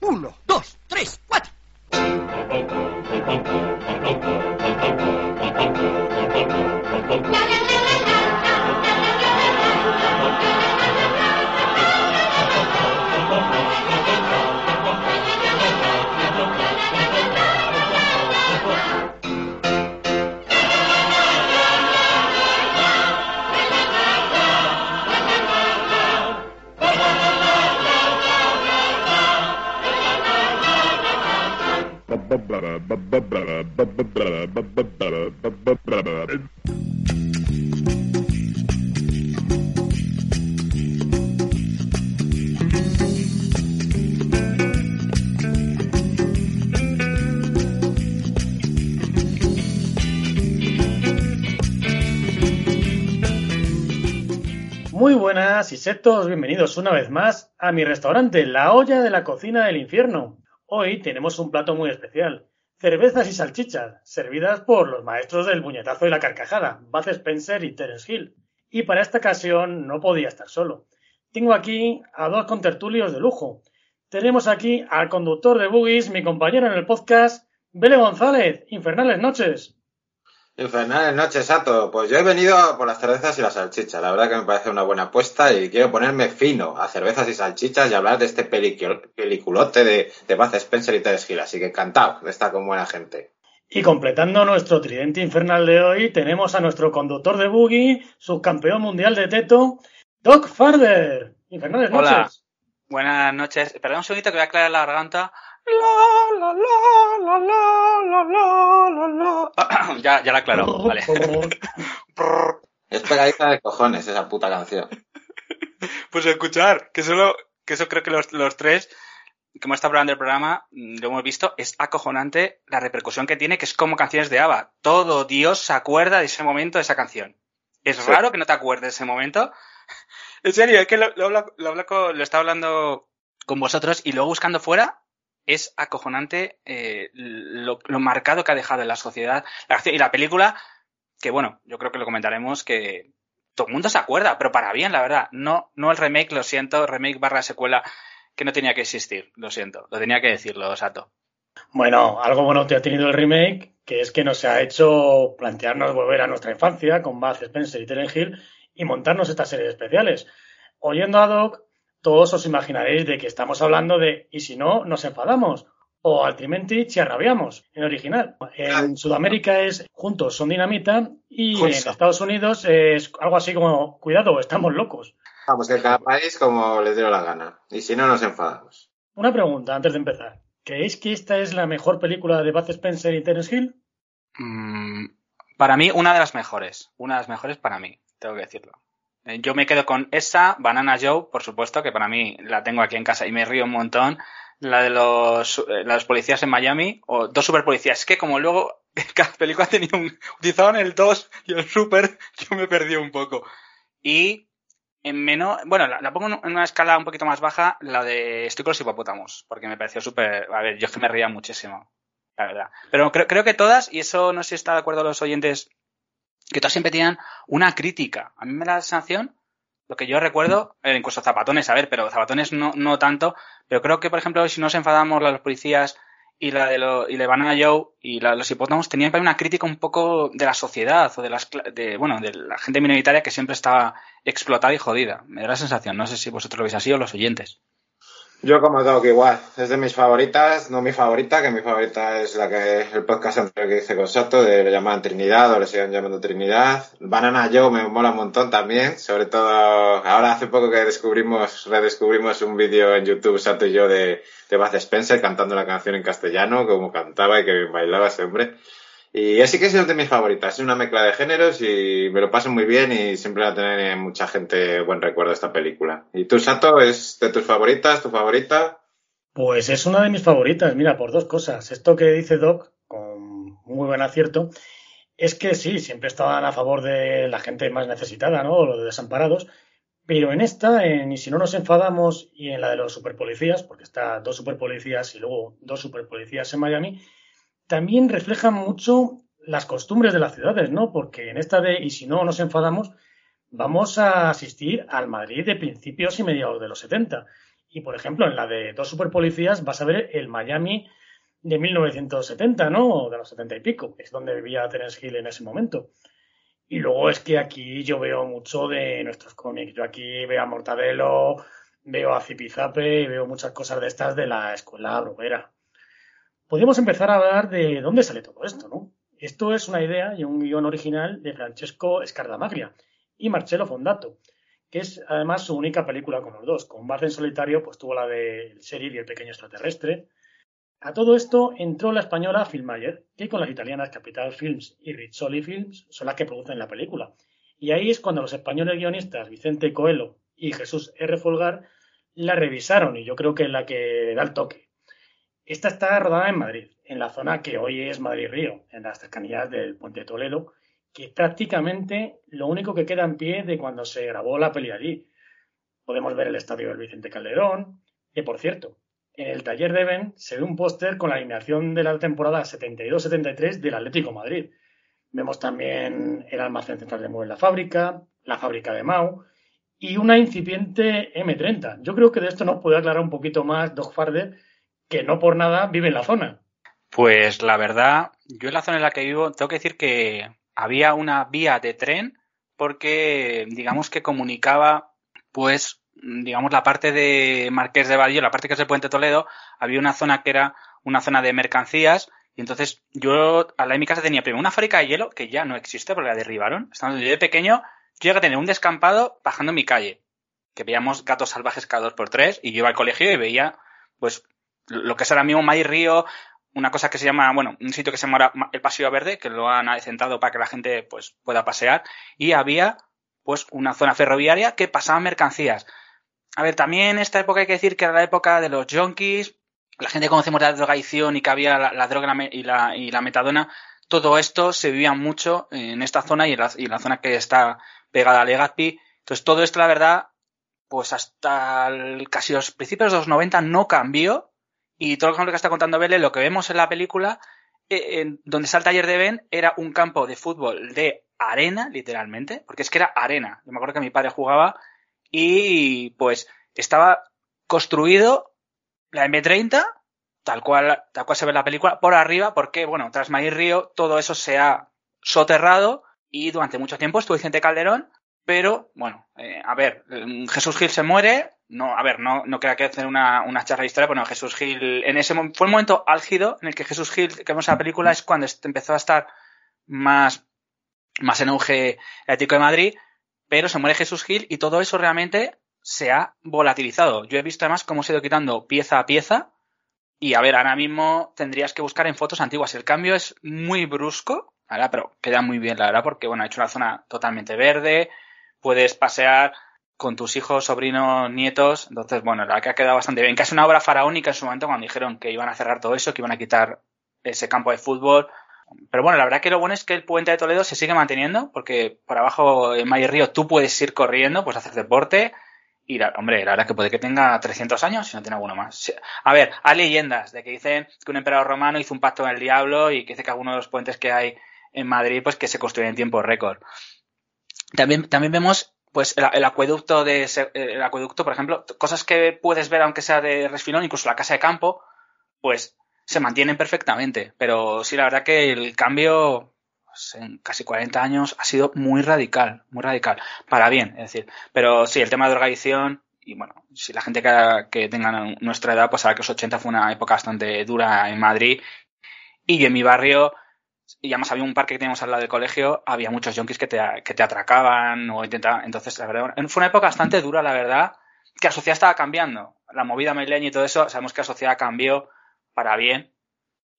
pulo. Una vez más a mi restaurante, La Olla de la Cocina del Infierno. Hoy tenemos un plato muy especial, cervezas y salchichas, servidas por los maestros del puñetazo y la carcajada, Buzz Spencer y Terence Hill. Y para esta ocasión no podía estar solo. Tengo aquí a dos contertulios de lujo. Tenemos aquí al conductor de Boogies, mi compañero en el podcast, Bele González. Infernales noches. Infernales noches, Sato. Pues yo he venido por las cervezas y la salchicha. La verdad que me parece una buena apuesta y quiero ponerme fino a cervezas y salchichas y hablar de este pelicu- peliculote de, de Buzz Spencer y Terence Hill. Así que encantado de estar con buena gente. Y completando nuestro tridente infernal de hoy, tenemos a nuestro conductor de Boogie, subcampeón mundial de Teto, Doc Farder. Infernales Hola. noches. Buenas noches. Perdón un segundito que voy a aclarar la garganta. La, la, la, la, la, la, la, la. ya, ya la aclaró, vale. es pegadiza de cojones esa puta canción. Pues escuchar, que solo, que eso creo que los, los tres que hemos estado hablando del programa, mm, lo hemos visto, es acojonante la repercusión que tiene, que es como canciones de ABBA. Todo Dios se acuerda de ese momento, de esa canción. Es raro que no te acuerdes de ese momento. en serio, es que lo, lo, lo, lo, estaba hablando con vosotros y luego buscando fuera, es acojonante eh, lo, marcado que ha dejado en la sociedad la acción y la película, que bueno, yo creo que lo comentaremos que todo el mundo se acuerda, pero para bien, la verdad. No, no el remake, lo siento, remake barra secuela que no tenía que existir, lo siento, lo tenía que decirlo, Sato. Bueno, algo bueno te ha tenido el remake, que es que nos ha hecho plantearnos volver a nuestra infancia con Buzz Spencer y Terence Hill y montarnos estas series especiales. Oyendo a Doc, todos os imaginaréis de que estamos hablando de y si no, nos enfadamos. O altrimenti ci arrabiamos, en original. En Sudamérica es juntos son dinamita y en. Estados Unidos es algo así como cuidado, estamos locos. Vamos, que cada país como les dio la gana. Y si no, nos enfadamos. Una pregunta antes de empezar. ¿Creéis que esta es la mejor película de Buzz Spencer y Terence Hill? Mm, para mí, una de las mejores. Una de las mejores para mí, tengo que decirlo. Eh, Yo me quedo con esa, Banana Joe, por supuesto, que para mí la tengo aquí en casa y me río un montón. La de los, eh, la de los policías en Miami, o dos super policías. Es que como luego cada película tenía un, utilizaban el 2 y el super, yo me perdí un poco. Y en menos, bueno, la, la pongo en una escala un poquito más baja, la de Estoy con los hipopótamos, porque me pareció súper, a ver, yo es que me reía muchísimo, la verdad. Pero creo, creo que todas, y eso no sé si está de acuerdo los oyentes, que todas siempre tenían una crítica. A mí me da la sensación, lo que yo recuerdo, eh, incluso zapatones, a ver, pero zapatones no, no tanto, pero creo que, por ejemplo, si nos enfadamos los policías y la de, lo, y Banana Joe y los hipopótamos tenían una crítica un poco de la sociedad o de las de, bueno, de la gente minoritaria que siempre estaba explotada y jodida. Me da la sensación, no sé si vosotros lo veis así o los oyentes. Yo como Doc igual, es de mis favoritas, no mi favorita, que mi favorita es la que el podcast anterior que hice con Soto, de lo llamaban Trinidad o le siguen llamando Trinidad. Banana Joe me mola un montón también, sobre todo ahora hace poco que descubrimos, redescubrimos un vídeo en YouTube, Soto y yo, de, de Spencer cantando la canción en castellano, como cantaba y que bailaba ese hombre. Y así que es de mis favoritas, es una mezcla de géneros y me lo paso muy bien y siempre va a tener mucha gente buen recuerdo esta película. ¿Y tú, Sato, es de tus favoritas, tu favorita? Pues es una de mis favoritas, mira, por dos cosas. Esto que dice Doc, con muy buen acierto, es que sí, siempre estaban a favor de la gente más necesitada, ¿no? O los desamparados. Pero en esta, Y si no nos enfadamos, y en la de los superpolicías, porque está dos superpolicías y luego dos superpolicías en Miami, también reflejan mucho las costumbres de las ciudades, ¿no? Porque en esta de Y si no nos enfadamos, vamos a asistir al Madrid de principios y mediados de los 70. Y, por ejemplo, en la de dos superpolicías vas a ver el Miami de 1970, ¿no? De los 70 y pico, que es donde vivía Terence Hill en ese momento. Y luego es que aquí yo veo mucho de nuestros cómics. Yo aquí veo a Mortadelo, veo a Zipizape y veo muchas cosas de estas de la escuela bruguera. Podemos empezar a hablar de dónde sale todo esto, ¿no? Esto es una idea y un guion original de Francesco Scardamaglia y Marcello Fondato, que es además su única película con los dos. Con en solitario, pues tuvo la de serie y el pequeño extraterrestre. A todo esto entró la española Filmayer, que con las italianas Capital Films y Rizzoli Films son las que producen la película. Y ahí es cuando los españoles guionistas Vicente Coelho y Jesús R. Folgar la revisaron y yo creo que es la que da el toque. Esta está rodada en Madrid, en la zona que hoy es Madrid-Río, en las cercanías del Puente Toledo, que es prácticamente lo único que queda en pie de cuando se grabó la peli allí. Podemos ver el estadio del Vicente Calderón, que por cierto, en el taller de Ben se ve un póster con la alineación de la temporada 72-73 del Atlético Madrid. Vemos también el almacén central de Muebles La Fábrica, la fábrica de Mau y una incipiente M30. Yo creo que de esto nos puede aclarar un poquito más Doc Farder, que no por nada vive en la zona. Pues la verdad, yo en la zona en la que vivo, tengo que decir que había una vía de tren porque, digamos que comunicaba, pues, digamos, la parte de Marqués de Badillo, la parte que es el Puente Toledo, había una zona que era una zona de mercancías y entonces yo a la de mi casa tenía primero una fábrica de hielo que ya no existe porque la derribaron. Estando yo de pequeño, yo llegué a tener un descampado bajando mi calle, que veíamos gatos salvajes cada dos por tres y yo iba al colegio y veía, pues, lo que es ahora mismo May Río, una cosa que se llama, bueno, un sitio que se llama el Paseo Verde, que lo han adecentado para que la gente pues pueda pasear, y había pues una zona ferroviaria que pasaban mercancías. A ver, también esta época hay que decir que era la época de los junkies, la gente conocemos la drogadicción y que había la, droga y la, y la metadona, todo esto se vivía mucho en esta zona y en la, y la zona que está pegada a Legazpi. Entonces todo esto, la verdad, pues hasta casi los principios de los 90 no cambió y todo lo que está contando Vélez, lo que vemos en la película, eh, en donde está el taller de Ben, era un campo de fútbol de arena, literalmente, porque es que era arena. Yo me acuerdo que mi padre jugaba y pues estaba construido la M30, tal cual, tal cual se ve en la película, por arriba, porque, bueno, tras Maíz Río, todo eso se ha soterrado y durante mucho tiempo estuvo Vicente Calderón, pero, bueno, eh, a ver, Jesús Gil se muere, no, a ver, no, no queda que hacer una, una charla de historia, pero Jesús Gil, en ese fue el momento álgido en el que Jesús Gil, que vemos en la película, es cuando empezó a estar más, más en auge el de Madrid, pero se muere Jesús Gil y todo eso realmente se ha volatilizado. Yo he visto además cómo se ha ido quitando pieza a pieza y a ver, ahora mismo tendrías que buscar en fotos antiguas. El cambio es muy brusco, ¿verdad? pero queda muy bien, la verdad, porque bueno, ha hecho una zona totalmente verde, puedes pasear con tus hijos, sobrinos, nietos. Entonces, bueno, la que ha quedado bastante bien. Es una obra faraónica en su momento cuando dijeron que iban a cerrar todo eso, que iban a quitar ese campo de fútbol. Pero bueno, la verdad que lo bueno es que el puente de Toledo se sigue manteniendo, porque por abajo en May Río tú puedes ir corriendo, pues hacer deporte. Y la, hombre, la verdad que puede que tenga 300 años, si no tiene alguno más. A ver, hay leyendas de que dicen que un emperador romano hizo un pacto con el diablo y que dice que algunos de los puentes que hay en Madrid, pues que se construyen en tiempo récord. También, también vemos pues el, acueducto de el acueducto, por ejemplo, cosas que puedes ver aunque sea de resfilón, incluso la casa de campo, pues se mantienen perfectamente. Pero sí, la verdad que el cambio pues, en casi 40 años ha sido muy radical, muy radical, para bien, es decir. Pero sí, el tema de drogadicción, y bueno, si la gente que, que tenga nuestra edad, pues sabe que los 80 fue una época bastante dura en Madrid. Y en mi barrio, y además había un parque que teníamos al lado del colegio, había muchos yonkis que te, que te atracaban o intentaban. Entonces, la verdad, fue una época bastante dura, la verdad, que la sociedad estaba cambiando. La movida madrileña y todo eso, sabemos que la sociedad cambió para bien.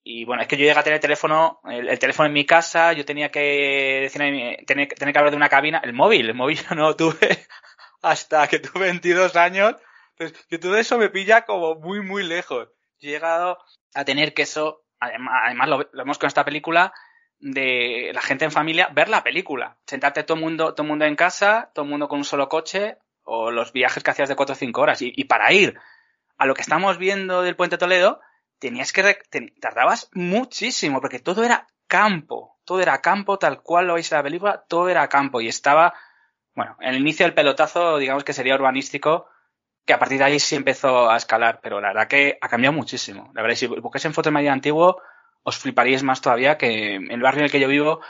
Y bueno, es que yo llegué a tener el teléfono, el, teléfono en mi casa, yo tenía que decir, tenía, tenía que hablar de una cabina, el móvil, el móvil yo no lo tuve hasta que tuve 22 años. Entonces, que todo eso me pilla como muy, muy lejos. Yo he llegado a tener que eso, además, lo, lo vemos con esta película, de la gente en familia ver la película. Sentarte todo el mundo, todo mundo en casa, todo el mundo con un solo coche, o los viajes que hacías de 4 o 5 horas. Y, para ir a lo que estamos viendo del Puente Toledo, tenías que, tardabas muchísimo, porque todo era campo, todo era campo, tal cual lo veis en la película, todo era campo. Y estaba, bueno, el inicio del pelotazo, digamos que sería urbanístico, que a partir de ahí sí empezó a escalar, pero la verdad que ha cambiado muchísimo. La verdad, si buscáis en fotos Madrid antiguo, os fliparíais más todavía que el barrio en el que yo vivo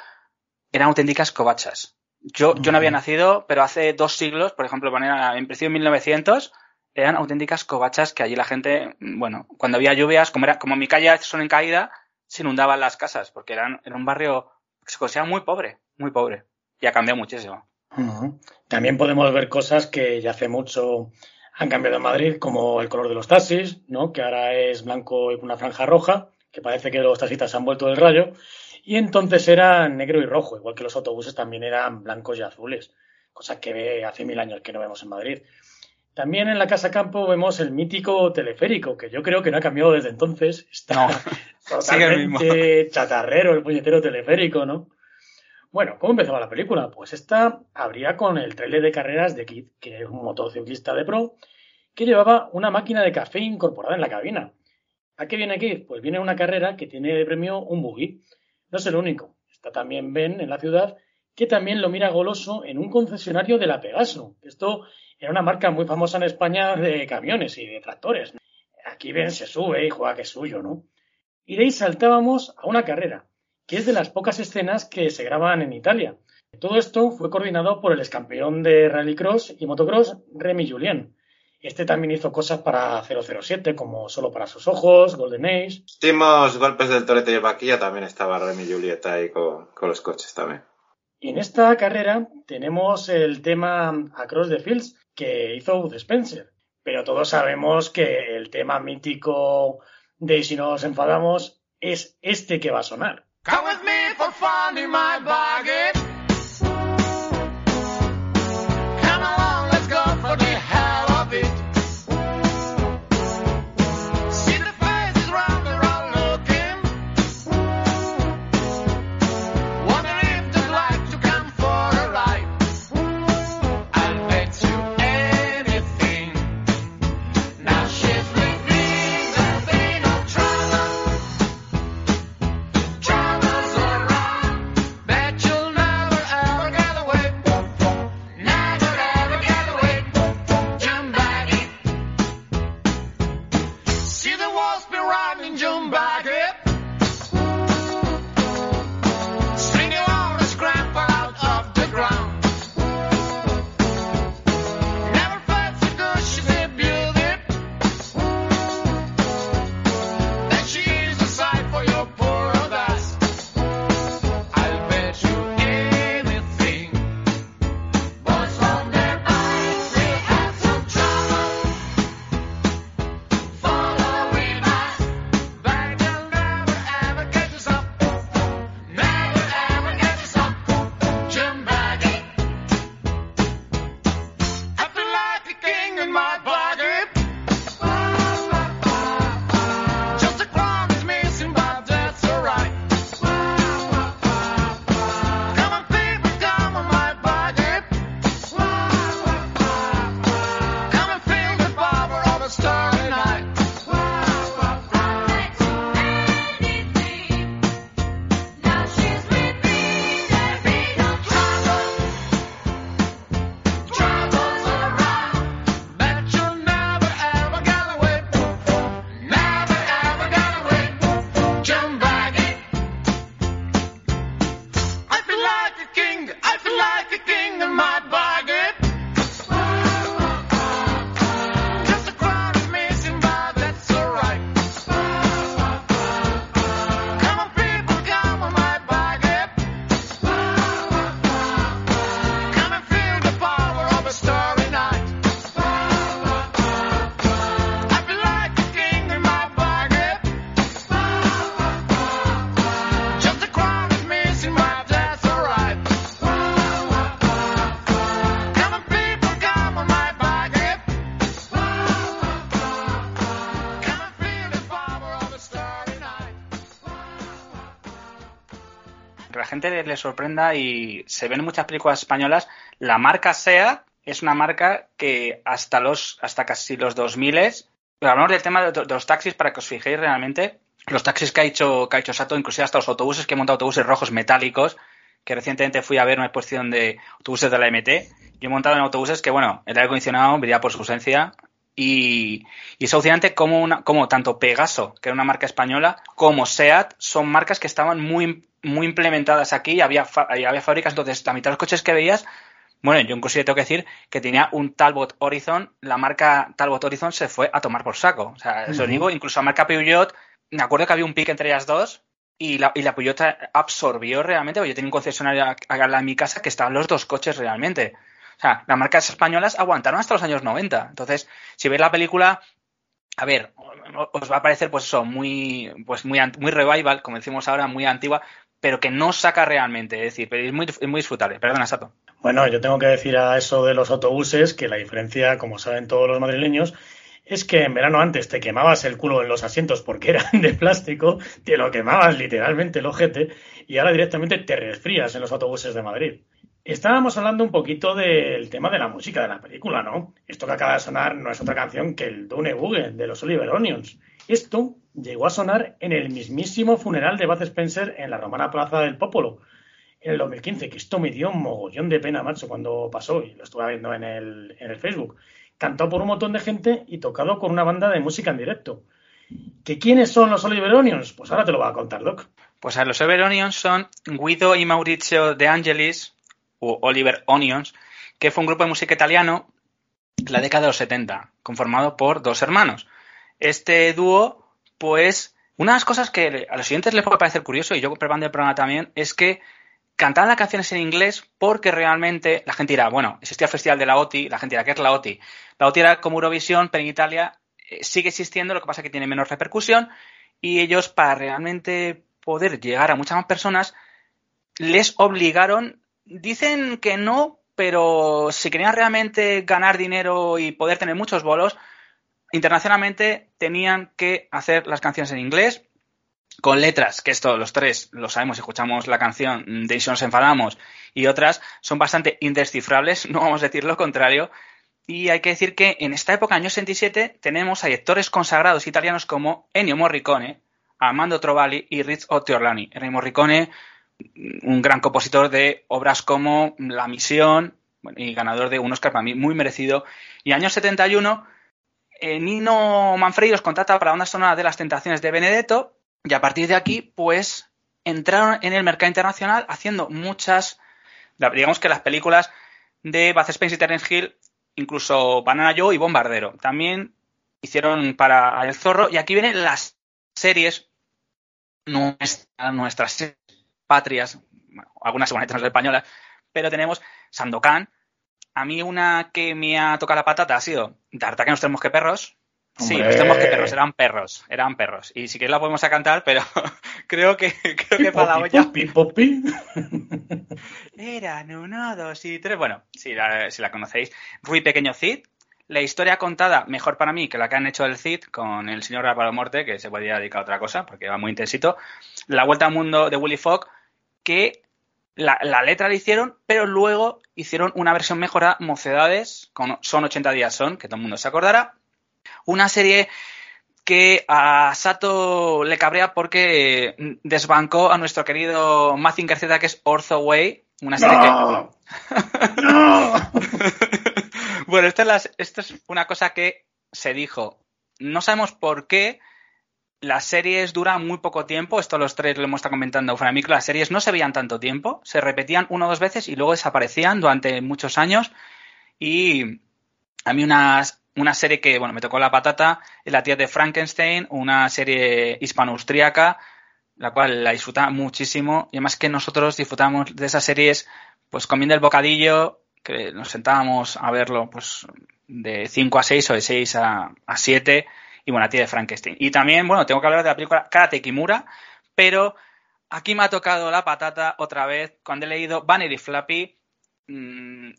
eran auténticas covachas. Yo, yo no había nacido, pero hace dos siglos, por ejemplo, en precio en 1900, eran auténticas covachas que allí la gente, bueno, cuando había lluvias, como era, como mi calle son en caída, se inundaban las casas, porque eran, en un barrio que se consideraba muy pobre, muy pobre. Y ha cambiado muchísimo. También podemos ver cosas que ya hace mucho han cambiado en Madrid, como el color de los taxis, ¿no? Que ahora es blanco y con una franja roja, que parece que los taxistas se han vuelto del rayo. Y entonces era negro y rojo, igual que los autobuses también eran blancos y azules, cosa que hace mil años que no vemos en Madrid. También en la Casa Campo vemos el mítico teleférico, que yo creo que no ha cambiado desde entonces. Está totalmente chatarrero el puñetero teleférico, ¿no? Bueno, ¿cómo empezaba la película? Pues esta abría con el trailer de carreras de Kid, que es un motociclista de pro, que llevaba una máquina de café incorporada en la cabina. ¿A qué viene Kid? Pues viene una carrera que tiene de premio un buggy. No es el único. Está también Ben en la ciudad, que también lo mira goloso en un concesionario de la Pegaso. Esto era una marca muy famosa en España de camiones y de tractores. Aquí Ben se sube y juega que es suyo, ¿no? Y de ahí saltábamos a una carrera, que es de las pocas escenas que se graban en Italia. Todo esto fue coordinado por el excampeón de rallycross y motocross, Remy Julien. Este también hizo cosas para 007, como Solo para sus ojos, Golden Age. Últimos golpes del torete y el vaquilla también estaba Remy Juliet ahí con, con los coches también. Y en esta carrera tenemos el tema Across the Fields, que hizo Bud Spencer. Pero todos sabemos que el tema mítico de Si nos enfadamos es este que va a sonar. Come with me for fun in my le sorprenda y se ven muchas películas españolas, la marca SEA es una marca que hasta los hasta casi los 2000 hablamos del tema de, los taxis para que os fijéis realmente los taxis que ha hecho que ha hecho Sato, inclusive hasta los autobuses que he montado autobuses rojos metálicos, que recientemente fui a ver una exposición de autobuses de la MT, y he montado en autobuses que bueno, el aire acondicionado brilla por su ausencia Y, es alucinante como, una, como tanto Pegaso, que era una marca española, como SEAT son marcas que estaban muy, muy implementadas aquí y había, había fábricas. Entonces, la mitad de los coches que veías, bueno, yo incluso tengo que decir que tenía un Talbot Horizon, la marca Talbot Horizon se fue a tomar por saco. O sea, eso digo, incluso la marca Peugeot, me acuerdo que había un pique entre ellas dos y la, y la Peugeot absorbió realmente, porque yo tenía un concesionario en mi casa que estaban los dos coches realmente. O sea, las marcas españolas aguantaron hasta los años 90. Entonces, si veis la película, a ver, os va a parecer pues eso, muy, pues muy, muy revival, como decimos ahora, muy antigua, pero que no saca realmente, es decir, es muy, muy disfrutable. Perdona, Sato. Bueno, yo tengo que decir a eso de los autobuses que la diferencia, como saben todos los madrileños, es que en verano antes te quemabas el culo en los asientos porque eran de plástico, te lo quemabas literalmente el ojete y ahora directamente te resfrías en los autobuses de Madrid. Estábamos hablando un poquito del tema de la música de la película, ¿no? Esto que acaba de sonar no es otra canción que el Dune Boogie de los Oliver Onions. Esto llegó a sonar en el mismísimo funeral de Bud Spencer en la romana Plaza del Popolo en el 2015, que esto me dio un mogollón de pena, macho, cuando pasó, y lo estuve viendo en el, en el Facebook. Cantado por un montón de gente y tocado con una banda de música en directo. ¿Que quiénes son los Oliver Onions? Pues ahora te lo voy a contar, Doc. Pues a los Oliver Onions son Guido y Maurizio De Angelis, o Oliver Onions, que fue un grupo de música italiano la década de los 70, conformado por dos hermanos. Este dúo, pues, una de las cosas que a los siguientes les puede parecer curioso, y yo preparando el programa también, es que cantaban las canciones en inglés porque realmente la gente dirá, bueno, existía el festival de la OTI, la gente dirá, ¿qué es la OTI? La OTI era como Eurovisión, pero en Italia eh, sigue existiendo, lo que pasa es que tiene menos repercusión, y ellos, para realmente poder llegar a muchas más personas, les obligaron dicen que no, pero si querían realmente ganar dinero y poder tener muchos bolos, internacionalmente tenían que hacer las canciones en inglés con letras, que esto los tres lo sabemos, escuchamos la canción de Si nos enfadamos y otras son bastante indescifrables, no vamos a decir lo contrario. Y hay que decir que en esta época, año 67, tenemos a directores consagrados italianos como Ennio Morricone, Armando Trovalli y Rich Ottiorlani. Ennio Morricone un gran compositor de obras como La Misión y ganador de un Oscar para mí muy merecido. Y año 71, eh, Nino Manfredi los contrata para una sonora de las tentaciones de Benedetto y a partir de aquí, pues, entraron en el mercado internacional haciendo muchas, digamos que las películas de Baz Spencer y Terence Hill, incluso Banana Joe y Bombardero. También hicieron para El Zorro y aquí vienen las series nuestras, nuestras patrias, algunas seguramente no son españolas, pero tenemos Sandokan. A mí una que me ha tocado la patata ha sido que nos tenemos que perros. Sí, nos tenemos que perros, eran perros, eran perros. Y si quieres la podemos a cantar, pero creo que, creo que para la olla. Eran uno, dos y tres. Bueno, si la, si la conocéis. Rui Pequeño Cid. La historia contada, mejor para mí que la que han hecho del Cid con el señor Álvaro Morte, que se podría dedicar a otra cosa, porque va muy intensito. La vuelta al mundo de Willy Fogg, que la, letra la hicieron, pero luego hicieron una versión mejorada, Mocedades, con Son 80 días son, que todo el mundo se acordará. Una serie que a Sato le cabrea porque desbancó a nuestro querido Mazinger Z, que es Ortho Way, una serie ¡No! ¡No! bueno, esto esto es una cosa que se dijo. No sabemos por qué, las series duran muy poco tiempo, esto los tres lo hemos estado comentando fuera micro, las series no se veían tanto tiempo, se repetían una o dos veces y luego desaparecían durante muchos años. Y a mí una, una serie que, bueno, me tocó la patata, La tía de Frankenstein, una serie hispano-austriaca, la cual la disfrutaba muchísimo y además que nosotros disfrutamos de esas series pues comiendo el bocadillo, que nos sentábamos a verlo pues de 5 a 6 o de 6 a, a 7 y bueno, a ti de Frankenstein. Y también, bueno, tengo que hablar de la película Karate Kimura, pero aquí me ha tocado la patata otra vez cuando he leído Vanity Flappy. Mm,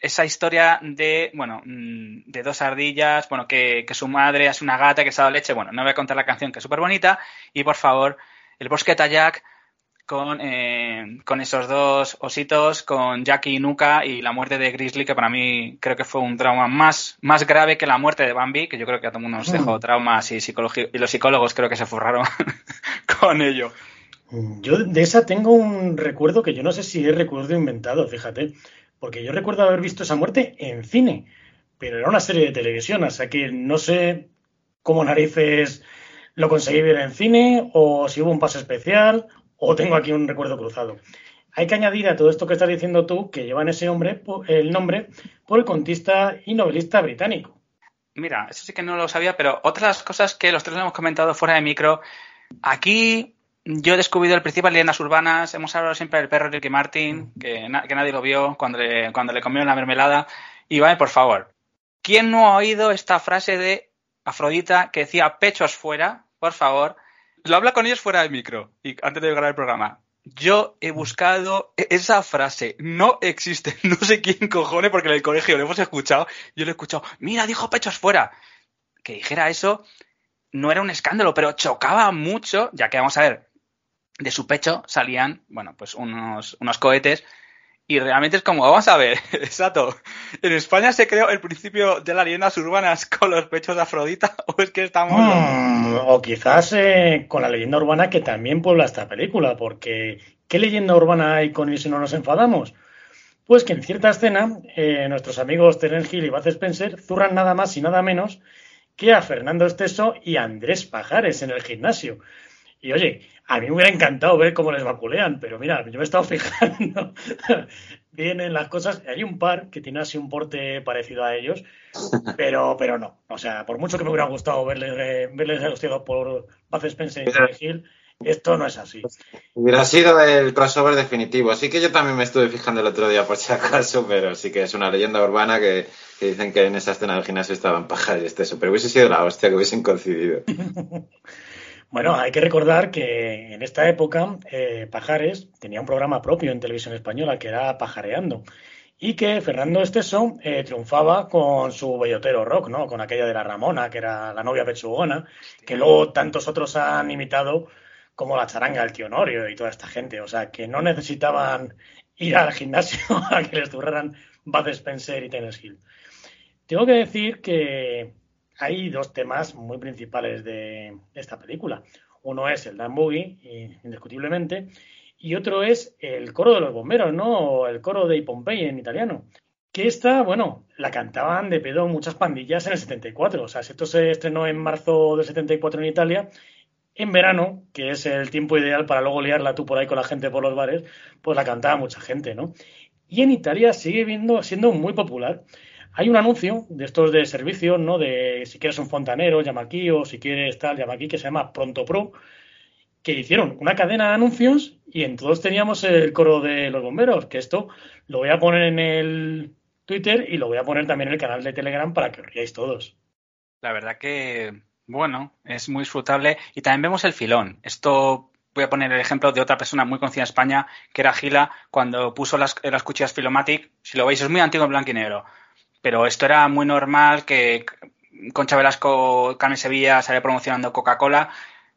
esa historia de, bueno, mm, de dos ardillas, bueno, que, su madre es una gata que se ha dado leche. Bueno, no voy a contar la canción que es súper bonita. Y por favor, el bosque Tayak con, eh, con esos dos ositos, con Jackie y Nuka y la muerte de Grizzly, que para mí creo que fue un trauma más, más grave que la muerte de Bambi, que yo creo que a todo el mundo nos dejó mm. traumas y, y los psicólogos creo que se forraron con ello. Yo de esa tengo un recuerdo que yo no sé si es recuerdo inventado, fíjate, porque yo recuerdo haber visto esa muerte en cine, pero era una serie de televisión, o sea que no sé cómo narices lo conseguí ver en cine o si hubo un paso especial o tengo aquí un recuerdo cruzado. Hay que añadir a todo esto que estás diciendo tú que llevan ese hombre el nombre por el contista y novelista británico. Mira, eso sí que no lo sabía, pero otras cosas que los tres hemos comentado fuera de micro. Aquí yo he descubierto el principio de leyendas urbanas. Hemos hablado siempre del perro Ricky Martin, que, nadie lo vio cuando le, cuando le comieron la mermelada. Y vale, por favor, ¿quién no ha oído esta frase de Afrodita que decía pechos fuera? Por favor. Lo habla con ellos fuera de micro y antes de grabar el programa. Yo he buscado e-, esa frase, no existe, no sé quién cojone, porque en el colegio lo hemos escuchado, yo lo he escuchado, mira, dijo pechos fuera. Que dijera eso no era un escándalo, pero chocaba mucho, ya que vamos a ver, de su pecho salían, bueno, pues unos, unos cohetes y realmente es como, vamos a ver, exacto. ¿En España se creó el principio de las leyendas urbanas con los pechos de Afrodita? ¿O es que estamos.? Hmm, o quizás eh, con la leyenda urbana que también puebla esta película, porque ¿qué leyenda urbana hay con si no nos enfadamos? Pues que en cierta escena, eh, nuestros amigos Terence Hill y Baz Spencer zurran nada más y nada menos que a Fernando Esteso y a Andrés Pajares en el gimnasio. Y oye, a mí me hubiera encantado ver cómo les vaculean, pero mira, yo me he estado fijando bien en las cosas. Hay un par que tiene así un porte parecido a ellos, pero, pero no. O sea, por mucho que me hubiera gustado verles, eh, verles hostiados por Baz Spencer y Hill, esto no es así. Hubiera sido el crossover definitivo. Así que yo también me estuve fijando el otro día por si acaso, pero sí que es una leyenda urbana que, dicen que en esa escena del gimnasio estaban pajas y este eso. Pero hubiese sido la hostia que hubiesen coincidido. Bueno, hay que recordar que en esta época eh, Pajares tenía un programa propio en televisión española que era Pajareando y que Fernando Esteso eh, triunfaba con su bellotero rock, ¿no? Con aquella de la Ramona, que era la novia pechugona, que luego tantos otros han imitado como la charanga del tío Norio y toda esta gente. O sea, que no necesitaban ir al gimnasio a que les duraran Bud Spencer y Tennis Hill. Tengo que decir que hay dos temas muy principales de esta película. Uno es el Dan Boogie, indiscutiblemente, y otro es el coro de los bomberos, ¿no? el coro de Pompey en italiano. Que esta, bueno, la cantaban de pedo muchas pandillas en el 74. O sea, si esto se estrenó en marzo del 74 en Italia, en verano, que es el tiempo ideal para luego liarla tú por ahí con la gente por los bares, pues la cantaba mucha gente, ¿no? Y en Italia sigue viendo, siendo muy popular. Hay un anuncio de estos de servicios, ¿no? De si quieres un fontanero, llama aquí, o si quieres tal, llama aquí, que se llama Pronto Pro, que hicieron una cadena de anuncios y en todos teníamos el coro de los bomberos, que esto lo voy a poner en el Twitter y lo voy a poner también en el canal de Telegram para que os riáis todos. La verdad que, bueno, es muy disfrutable y también vemos el filón. Esto voy a poner el ejemplo de otra persona muy conocida en España, que era Gila, cuando puso las, las cuchillas Filomatic. Si lo veis, es muy antiguo en blanco y negro pero esto era muy normal que Concha Velasco, Carmen Sevilla salía promocionando Coca-Cola.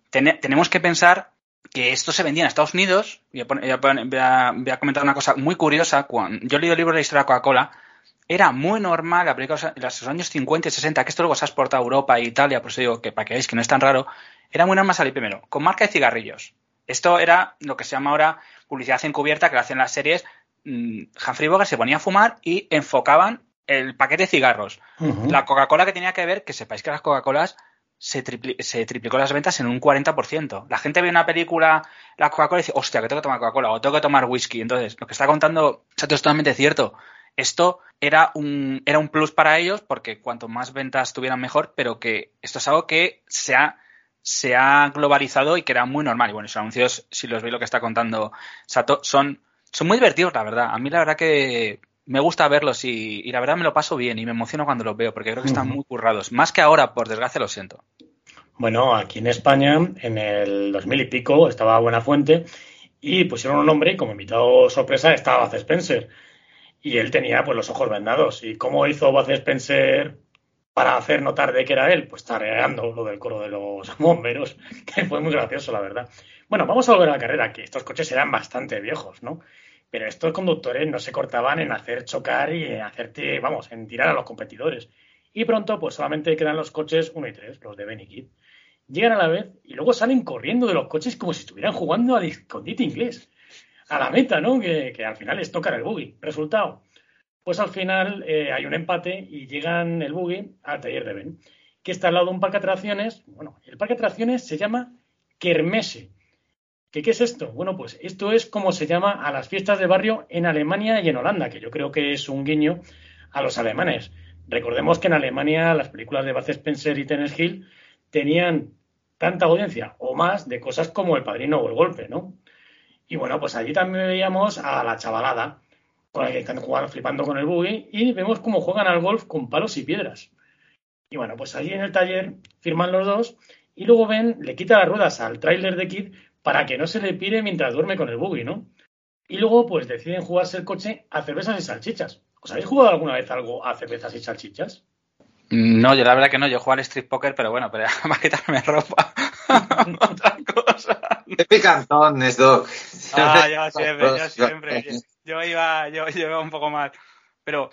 tenemos que pensar que esto se vendía en Estados Unidos. Voy a, comentar una cosa muy curiosa. Cuando yo he leído el libro de la historia de Coca-Cola, era muy normal en los años 50 y 60, que esto luego se ha exportado a Europa e Italia, por eso digo que para que veáis que no es tan raro, era muy normal salir primero con marca de cigarrillos. Esto era lo que se llama ahora publicidad encubierta, que lo hacen las series. Mm, Humphrey Bogart se ponía a fumar y enfocaban el paquete de cigarros. La Coca-Cola que tenía que ver, que sepáis que las Coca-Colas se, se, triplicó las ventas en un 40%. La gente ve una película, la Coca-Cola y dice, hostia, que tengo que tomar Coca-Cola o tengo que tomar whisky. Entonces, lo que está contando es totalmente cierto. Esto era un, era un plus para ellos porque cuanto más ventas tuvieran mejor, pero que esto es algo que se ha, se ha globalizado y que era muy normal. Y bueno, esos anuncios, si los veis lo que está contando Sato, son, son muy divertidos, la verdad. A mí la verdad que me gusta verlos y, la verdad me lo paso bien y me emociono cuando los veo porque creo que están muy currados. Más que ahora, por desgracia, lo siento. Bueno, aquí en España, en el 2000 y pico, estaba Buena Fuente y pusieron un nombre y como invitado sorpresa estaba Baz Spencer. Y él tenía pues los ojos vendados. ¿Y cómo hizo Baz Spencer para hacer notar de que era él? Pues tareando lo del coro de los bomberos, que fue muy gracioso, la verdad. Bueno, vamos a volver a la carrera, que estos coches eran bastante viejos, ¿no? Pero estos conductores no se cortaban en hacer chocar y en hacerte, vamos, en tirar a los competidores. Y pronto, pues solamente quedan los coches 1 y 3, los de Benny Kid. Llegan a la vez y luego salen corriendo de los coches como si estuvieran jugando al escondite inglés. A la meta, ¿no? Que, al final es tocar el buggy. Resultado. pues al final eh, hay un empate y llegan el buggy al taller de Ben, que está al lado de un parque de atracciones. Bueno, el parque de atracciones se llama Kermesse. ¿Qué, ¿Qué es esto? Bueno, pues esto es como se llama a las fiestas de barrio en Alemania y en Holanda, que yo creo que es un guiño a los alemanes. Recordemos que en Alemania las películas de Bud Spencer y Tennis Hill tenían tanta audiencia o más de cosas como El Padrino o El Golpe, ¿no? Y bueno, pues allí también veíamos a la chavalada con la que están jugando, flipando con el buggy y vemos cómo juegan al golf con palos y piedras. Y bueno, pues allí en el taller firman los dos y luego ven, le quita las ruedas al tráiler de Kid para que no se le pire mientras duerme con el buggy, ¿no? Y luego pues deciden jugarse el coche a cervezas y salchichas. ¿Os habéis jugado alguna vez algo a cervezas y salchichas? No, yo la verdad que no, yo juego al street poker, pero bueno, pero para quitarme ropa. Otra cosa. Qué picantones, Doc. Ah, yo siempre, yo siempre. Yo iba, yo, yo iba un poco más. Pero,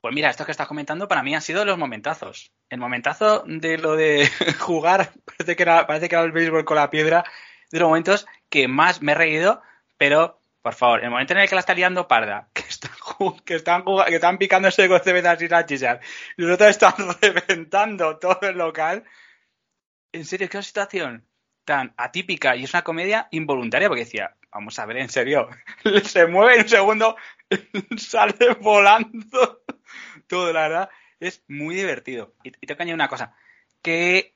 pues mira, esto que estás comentando para mí han sido los momentazos. El momentazo de lo de jugar, parece que era, parece que era el béisbol con la piedra, de los momentos que más me he reído, pero por favor, el momento en el que la está liando parda, que están, que están, que están picándose con cervezas y salchichas, y los otros están reventando todo el local. En serio, qué situación tan atípica y es una comedia involuntaria, porque decía, vamos a ver, en serio, se mueve en un segundo, sale volando todo, la verdad, es muy divertido. Y, y tengo que añadir una cosa, que,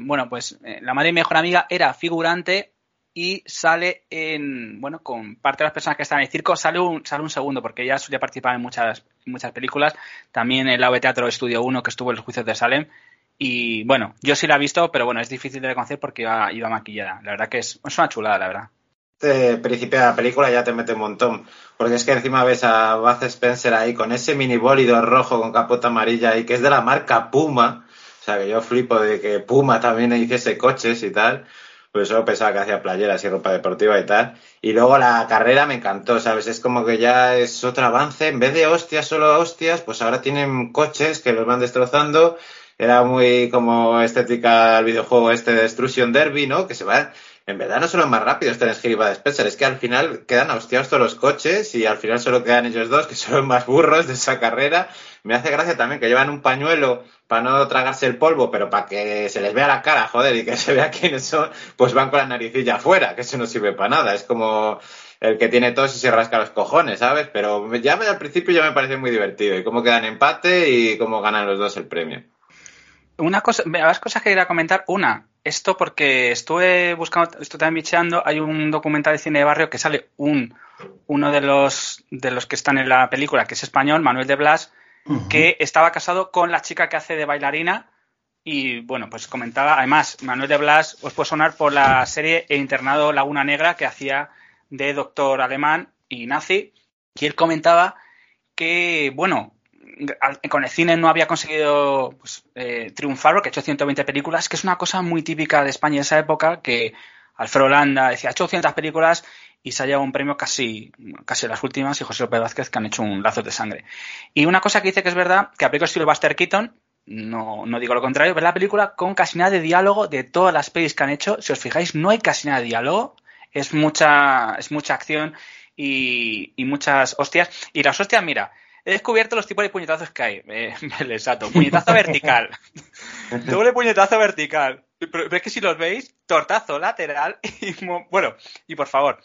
bueno, pues eh, la madre y mejor amiga era figurante y sale en, bueno, con parte de las personas que están en el circo, sale un, sale un segundo, porque ella solía participar en muchas, muchas películas, también en el AV Teatro Estudio 1, que estuvo en los juicios de Salem, y bueno, yo sí la he visto, pero bueno, es difícil de reconocer porque iba, maquillada. La verdad que es, es una chulada, la verdad. Este principio de la película ya te mete un montón, porque es que encima ves a Buzz Spencer ahí con ese mini bólido rojo con capota amarilla y que es de la marca Puma, sea que yo flipo de que Puma también hiciese coches y tal, pues solo pensaba que hacía playeras y ropa deportiva y tal. Y luego la carrera me encantó, ¿sabes? Es como que ya es otro avance. En vez de hostias, solo hostias, pues ahora tienen coches que los van destrozando. Era muy como estética el videojuego este de Destruction Derby, ¿no? Que se va. En verdad no son los más rápidos Tennis Hill y Bud Spencer, es que al final quedan hostiados todos los coches y al final solo quedan ellos dos, que son los más burros de esa carrera. Me hace gracia también que llevan un pañuelo para no tragarse el polvo, pero para que se les vea la cara, joder, y que se vea quiénes son, pues van con la naricilla afuera, que eso no sirve para nada. Es como el que tiene tos y se rasca los cojones, ¿sabes? Pero ya al principio ya me parece muy divertido. Y cómo quedan empate y cómo ganan los dos el premio. Una cosa, cosas que quería comentar. Una, esto porque estuve buscando, estoy también bicheando, hay un documental de cine de barrio que sale un, uno de los, de los que están en la película, que es español, Manuel de Blas, que estaba casado con la chica que hace de bailarina. Y bueno, pues comentaba, además, Manuel de Blas os puede sonar por la serie El internado Laguna Negra que hacía de doctor alemán y nazi. Y él comentaba que, bueno, con el cine no había conseguido pues, eh, triunfar porque ha hecho 120 películas, que es una cosa muy típica de España en esa época, que Alfredo Holanda decía, ha hecho 200 películas y se ha llevado un premio casi, casi las últimas y José López Vázquez que han hecho un lazo de sangre. Y una cosa que dice que es verdad, que aplica estilo Buster Keaton, no, no digo lo contrario, ver la película con casi nada de diálogo de todas las pelis que han hecho. Si os fijáis, no hay casi nada de diálogo, es mucha, es mucha acción y, y muchas hostias. Y las hostias, mira, he descubierto los tipos de puñetazos que hay. Eh, exacto, puñetazo vertical, doble puñetazo vertical. Pero, es que si los veis, tortazo lateral y bueno, y por favor,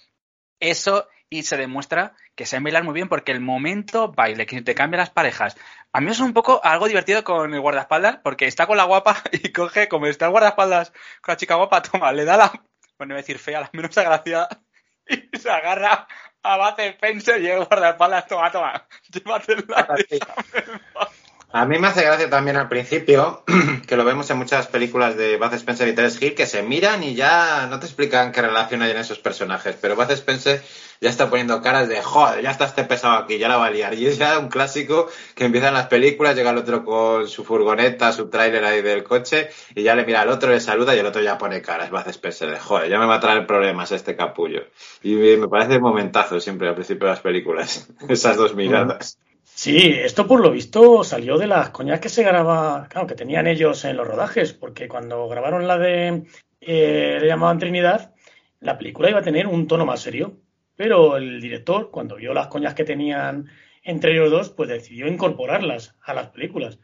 eso y se demuestra que saben bailar muy bien porque el momento baile que te cambia las parejas. A mí es un poco algo divertido con el guardaespaldas porque está con la guapa y coge, como está el guardaespaldas con la chica guapa, toma, le da la, bueno, decir fea, la menos agraciada y se agarra a Bate Spencer y el guardaespaldas, toma, toma, A mí me hace gracia también al principio, que lo vemos en muchas películas de Bud Spencer y Terence Hill, que se miran y ya no te explican qué relación hay en esos personajes. Pero Bud Spencer ya está poniendo caras de, joder, ya está este pesado aquí, ya la va a liar. Y es ya un clásico que empiezan las películas, llega el otro con su furgoneta, su tráiler ahí del coche, y ya le mira al otro, le saluda y el otro ya pone caras. Bud Spencer de, joder, ya me va a traer problemas este capullo. Y me parece momentazo siempre al principio de las películas, esas dos miradas. Sí, esto por lo visto salió de las coñas que se graba, claro, que tenían ellos en los rodajes, porque cuando grabaron la de eh, le llamaban Trinidad, la película iba a tener un tono más serio, pero el director, cuando vio las coñas que tenían entre ellos dos, pues decidió incorporarlas a las películas.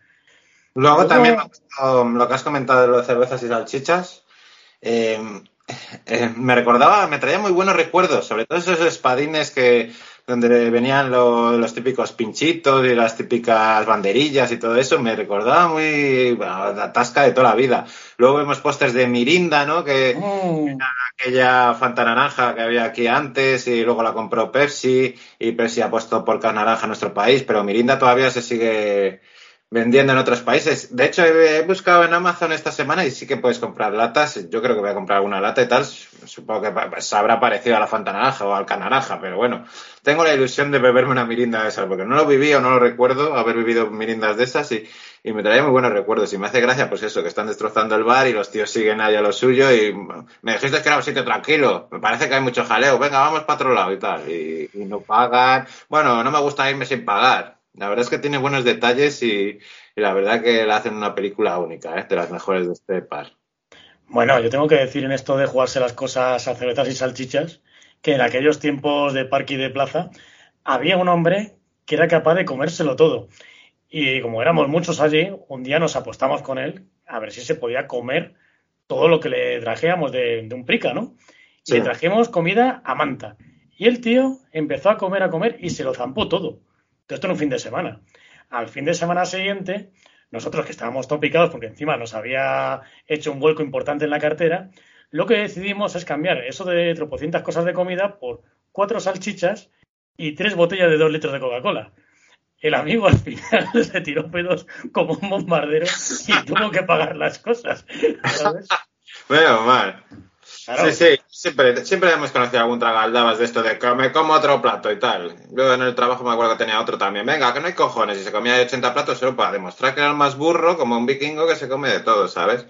Luego también lo que has comentado de los cervezas y salchichas. Eh, eh, me recordaba, me traía muy buenos recuerdos, sobre todo esos espadines que donde venían los típicos pinchitos y las típicas banderillas y todo eso, me recordaba muy la tasca de toda la vida. Luego vemos pósters de Mirinda, ¿no? Que mm. aquella Fanta naranja que había aquí antes y luego la compró Pepsi y Pepsi ha puesto por naranja en nuestro país, pero Mirinda todavía se sigue vendiendo en otros países. De hecho, he, buscado en Amazon esta semana y sí que puedes comprar latas. Yo creo que voy a comprar alguna lata y tal. Supongo que pues, habrá parecido a la Fanta Naranja o al Canaranja, pero bueno, tengo la ilusión de beberme una mirinda de esas, porque no lo viví o no lo recuerdo haber vivido mirindas de esas y, y me traía muy buenos recuerdos. Y me hace gracia, pues eso, que están destrozando el bar y los tíos siguen ahí a lo suyo y me dijiste que era un sitio tranquilo. Me parece que hay mucho jaleo. Venga, vamos para otro lado y tal. y no pagan. Bueno, no me gusta irme sin pagar la verdad es que tiene buenos detalles y, la verdad que le hacen una película única, ¿eh? de las mejores de este par. Bueno, yo tengo que decir en esto de jugarse las cosas a cervezas y salchichas, que en aquellos tiempos de parque y de plaza había un hombre que era capaz de comérselo todo. Y como éramos muchos allí, un día nos apostamos con él a ver si se podía comer todo lo que le trajeamos de, un prica, ¿no? Y le trajimos comida a manta. Y el tío empezó a comer, a comer y se lo zampó todo esto en un fin de semana. Al fin de semana siguiente, nosotros que estábamos topicados porque encima nos había hecho un vuelco importante en la cartera, lo que decidimos es cambiar eso de tropocientas cosas de comida por cuatro salchichas y tres botellas de dos litros de Coca-Cola. El amigo al final se tiró pedos como un bombardero y tuvo que pagar las cosas. Bueno, mal. Sí, sí, siempre, siempre hemos conocido algún tragaldabas de esto de que me como otro plato y tal. Yo en el trabajo me acuerdo que tenía otro también. Venga, que no hay cojones. Y se comía de 80 platos solo para demostrar que era el más burro, como un vikingo que se come de todo, ¿sabes?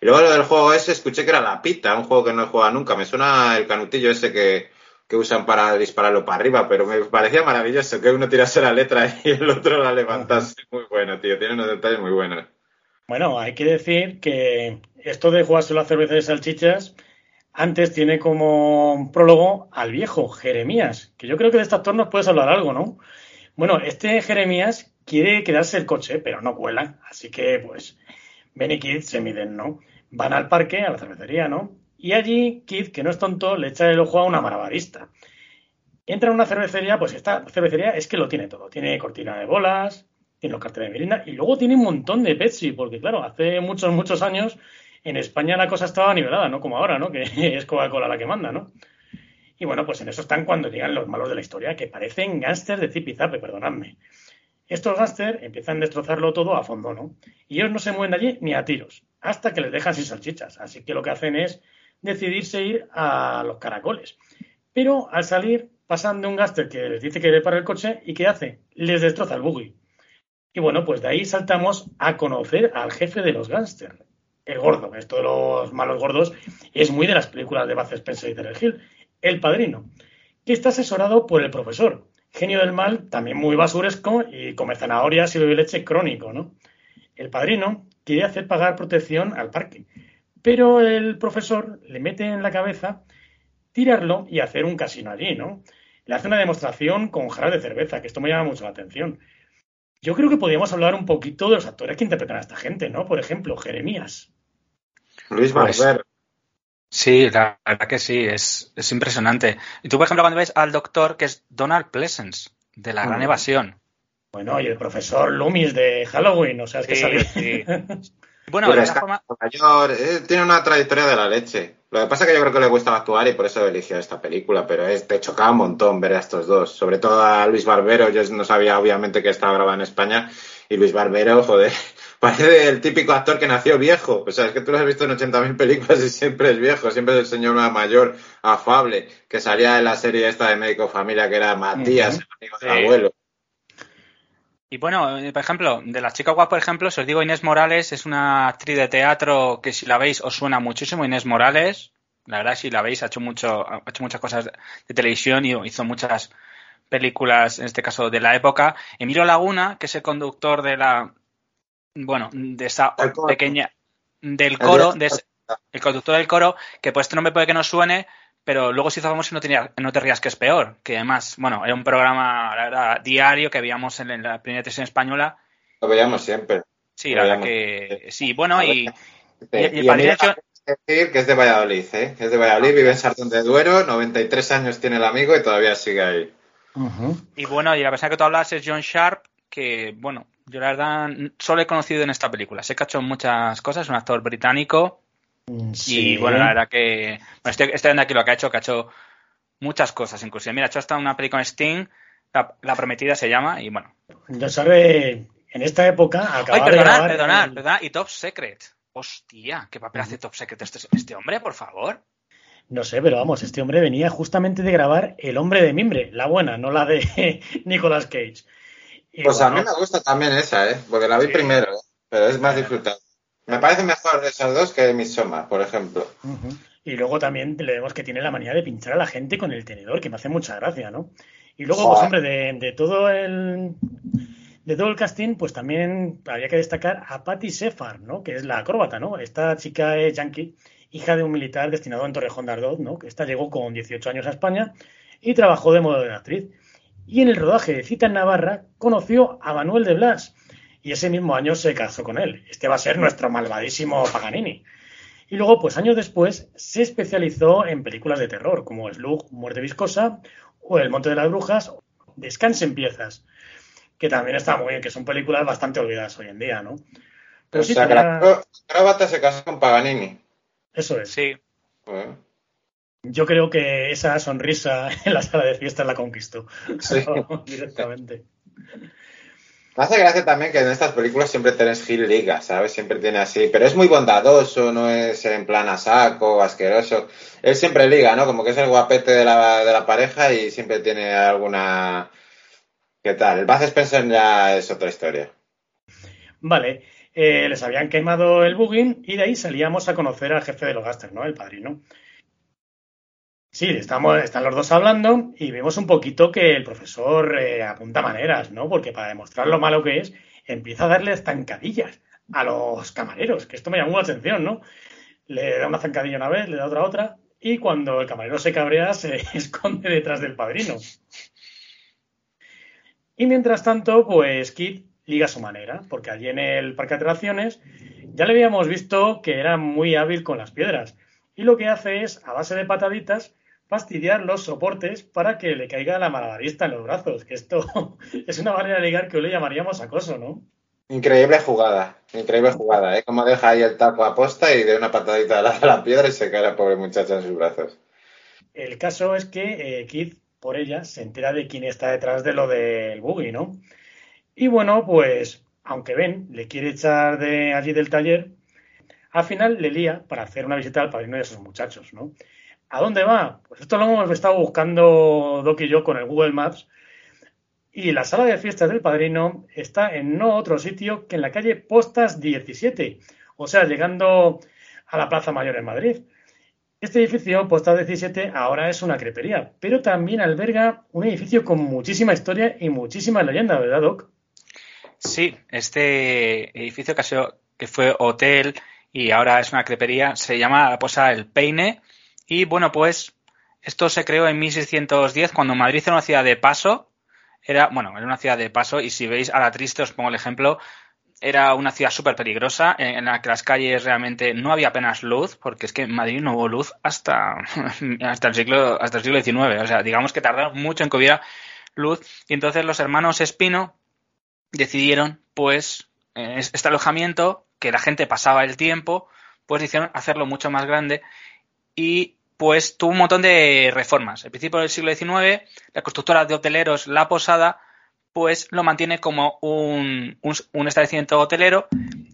Y luego lo del juego ese, escuché que era la pita, un juego que no he jugado nunca. Me suena el canutillo ese que, que usan para dispararlo para arriba, pero me parecía maravilloso que uno tirase la letra y el otro la levantase. Muy bueno, tío. Tiene unos detalles muy buenos. Bueno, hay que decir que esto de jugarse la cerveza de salchichas antes tiene como prólogo al viejo Jeremías, que yo creo que de este actor nos puedes hablar algo, ¿no? Bueno, este Jeremías quiere quedarse el coche, pero no cuela, así que pues Ben y Kid se miden, ¿no? Van al parque, a la cervecería, ¿no? Y allí Kid, que no es tonto, le echa el ojo a una malabarista. Entra en una cervecería, pues esta cervecería es que lo tiene todo. Tiene cortina de bolas, tiene los carteles de Mirinda y luego tiene un montón de Pepsi, porque claro, hace muchos, muchos años en España la cosa estaba nivelada, no como ahora, ¿no? Que es Coca-Cola la que manda, ¿no? Y bueno, pues en eso están cuando llegan los malos de la historia, que parecen gángsters de zipizape, perdonadme. Estos gángsters empiezan a destrozarlo todo a fondo, ¿no? Y ellos no se mueven allí ni a tiros, hasta que les dejan sin salchichas. Así que lo que hacen es decidirse ir a los caracoles. Pero al salir, pasan de un gángster que les dice que le para el coche y ¿qué hace? Les destroza el buggy. Y bueno, pues de ahí saltamos a conocer al jefe de los gángsters, el gordo, esto de los malos gordos, es muy de las películas de Baz Spencer y Terry Hill, El Padrino, que está asesorado por el profesor, genio del mal, también muy basuresco y come zanahorias y bebe leche crónico, ¿no? El Padrino quiere hacer pagar protección al parque, pero el profesor le mete en la cabeza tirarlo y hacer un casino allí, ¿no? Le hace una demostración con jarras de cerveza, que esto me llama mucho la atención. Yo creo que podríamos hablar un poquito de los actores que interpretan a esta gente, ¿no? Por ejemplo, Jeremías. Luis pues, Barber. sí, la verdad que sí, es, es, impresionante. Y tú, por ejemplo, cuando ves al doctor que es Donald Pleasence, de la Gran mm. Evasión. Bueno, y el profesor Loomis de Halloween, o sea, es que sí, Bueno, de forma... mayor, eh, tiene una trayectoria de la leche. Lo que pasa es que yo creo que le gusta actuar y por eso eligió esta película, pero es, te chocaba un montón ver a estos dos. Sobre todo a Luis Barbero, yo no sabía obviamente que estaba grabado en España, y Luis Barbero, joder, parece el típico actor que nació viejo. O sea, es que tú lo has visto en 80.000 películas y siempre es viejo, siempre es el señor mayor, afable, que salía en la serie esta de Médico Familia, que era Matías, el amigo del abuelo. Y bueno, eh, por ejemplo, de las chicas guapas, por ejemplo, si os digo Inés Morales, es una actriz de teatro que si la veis os suena muchísimo. Inés Morales, la verdad, si la veis, ha hecho, mucho, ha hecho muchas cosas de televisión y hizo muchas películas, en este caso de la época. Emilio Laguna, que es el conductor de la, bueno, de esa pequeña, del coro, de el conductor del coro, que pues este nombre puede que no suene, pero luego se hizo famoso y no, tenía, no te rías que es peor, que además, bueno, era un programa era diario que veíamos en la primera televisión española. Lo veíamos siempre. Sí, la verdad que sí, bueno, y, y, el padrino decir que es de Valladolid, ¿eh? Es de Valladolid, vive en Sartón de Duero, 93 años tiene el amigo y todavía sigue ahí. Y bueno, y la persona que tú hablas es John Sharp, que, bueno, yo la verdad solo he conocido en esta película. Sé que ha hecho muchas cosas, es un actor británico. Y bueno, la verdad que. Bueno, estoy, estoy viendo aquí lo que ha hecho, que ha hecho muchas cosas, inclusive. Mira, ha hecho hasta una película en Sting, la, Prometida se llama, y bueno. Yo sabe, en esta época. Ay, perdonad, perdonad, perdonad, y Top Secret. Hostia, ¿qué papel hace Top Secret este, este hombre, por favor? No sé, pero vamos, este hombre venía justamente de grabar El hombre de mimbre, la buena, no la de Nicolas Cage. Pues a mí me gusta también esa, ¿eh? Porque la vi primero, ¿eh? pero es más disfrutable. Me parece mejor de esas dos que de Midsommar, por ejemplo. Y luego también le vemos que tiene la manía de pinchar a la gente con el tenedor, que me hace mucha gracia, ¿no? Y luego, pues hombre, de, todo el de todo el casting, pues también habría que destacar a Patty Sefar, ¿no? Que es la acróbata, ¿no? Esta chica es yankee, hija de un militar destinado en Torrejón de Ardoz, ¿no? Que esta llegó con 18 años a España y trabajó de modo de actriz. Y en el rodaje de Cita en Navarra conoció a Manuel de Blas, y ese mismo año se casó con él. Este va a ser nuestro malvadísimo Paganini. Y luego, pues años después, se especializó en películas de terror, como Slug, Muerte Viscosa, o El Monte de las Brujas, Descansen Piezas, que también está muy bien, que son películas bastante olvidadas hoy en día, ¿no? Pero o sea, la se casó con Paganini. Eso es. Sí. Yo creo que esa sonrisa en la sala de fiesta la conquistó. Sí. directamente. Me hace gracia también que en estas películas siempre tenés Gil Liga, ¿sabes? Siempre tiene así, pero es muy bondadoso, no es en plan a saco, asqueroso. Él siempre liga, ¿no? Como que es el guapete de la, de la pareja y siempre tiene alguna... ¿Qué tal? El Baz Spencer ya es otra historia. Vale, eh, les habían quemado el bugging y de ahí salíamos a conocer al jefe de los gasters, ¿no? El padrino. Sí, estamos, están los dos hablando y vemos un poquito que el profesor eh, apunta maneras, ¿no? Porque para demostrar lo malo que es, empieza a darle zancadillas a los camareros, que esto me llamó la atención, ¿no? Le da una zancadilla una vez, le da otra otra, y cuando el camarero se cabrea, se esconde detrás del padrino. Y mientras tanto, pues Kit liga a su manera, porque allí en el parque de atracciones ya le habíamos visto que era muy hábil con las piedras. Y lo que hace es, a base de pataditas, fastidiar los soportes para que le caiga la malabarista en los brazos, que esto es una manera de ligar que hoy le llamaríamos acoso, ¿no? Increíble jugada, increíble jugada, ¿eh? Como deja ahí el tapo a posta y de una patadita a la, piedra y se cae la pobre muchacha en sus brazos. El caso es que eh, Keith, por ella, se entera de quién está detrás de lo del buggy, ¿no? Y bueno, pues, aunque Ben le quiere echar de allí del taller, al final le lía para hacer una visita al padrino de esos muchachos, ¿no? ¿A dónde va? Pues esto lo hemos estado buscando Doc y yo con el Google Maps. Y la sala de fiestas del padrino está en no otro sitio que en la calle Postas 17, o sea, llegando a la Plaza Mayor en Madrid. Este edificio, Postas 17, ahora es una crepería, pero también alberga un edificio con muchísima historia y muchísima leyenda, ¿verdad, Doc? Sí, este edificio que fue hotel y ahora es una crepería, se llama la Posa El Peine y bueno, pues esto se creó en 1610 cuando Madrid era una ciudad de paso. Era, bueno, era una ciudad de paso y si veis a la triste, os pongo el ejemplo, era una ciudad súper peligrosa en la que las calles realmente no había apenas luz, porque es que en Madrid no hubo luz hasta, hasta, el, siglo, hasta el siglo XIX. O sea, digamos que tardaron mucho en que hubiera luz. Y entonces los hermanos Espino decidieron, pues, este alojamiento, que la gente pasaba el tiempo, pues hicieron hacerlo mucho más grande y pues tuvo un montón de reformas. Al principio del siglo XIX, la constructora de hoteleros La Posada pues lo mantiene como un, un, establecimiento hotelero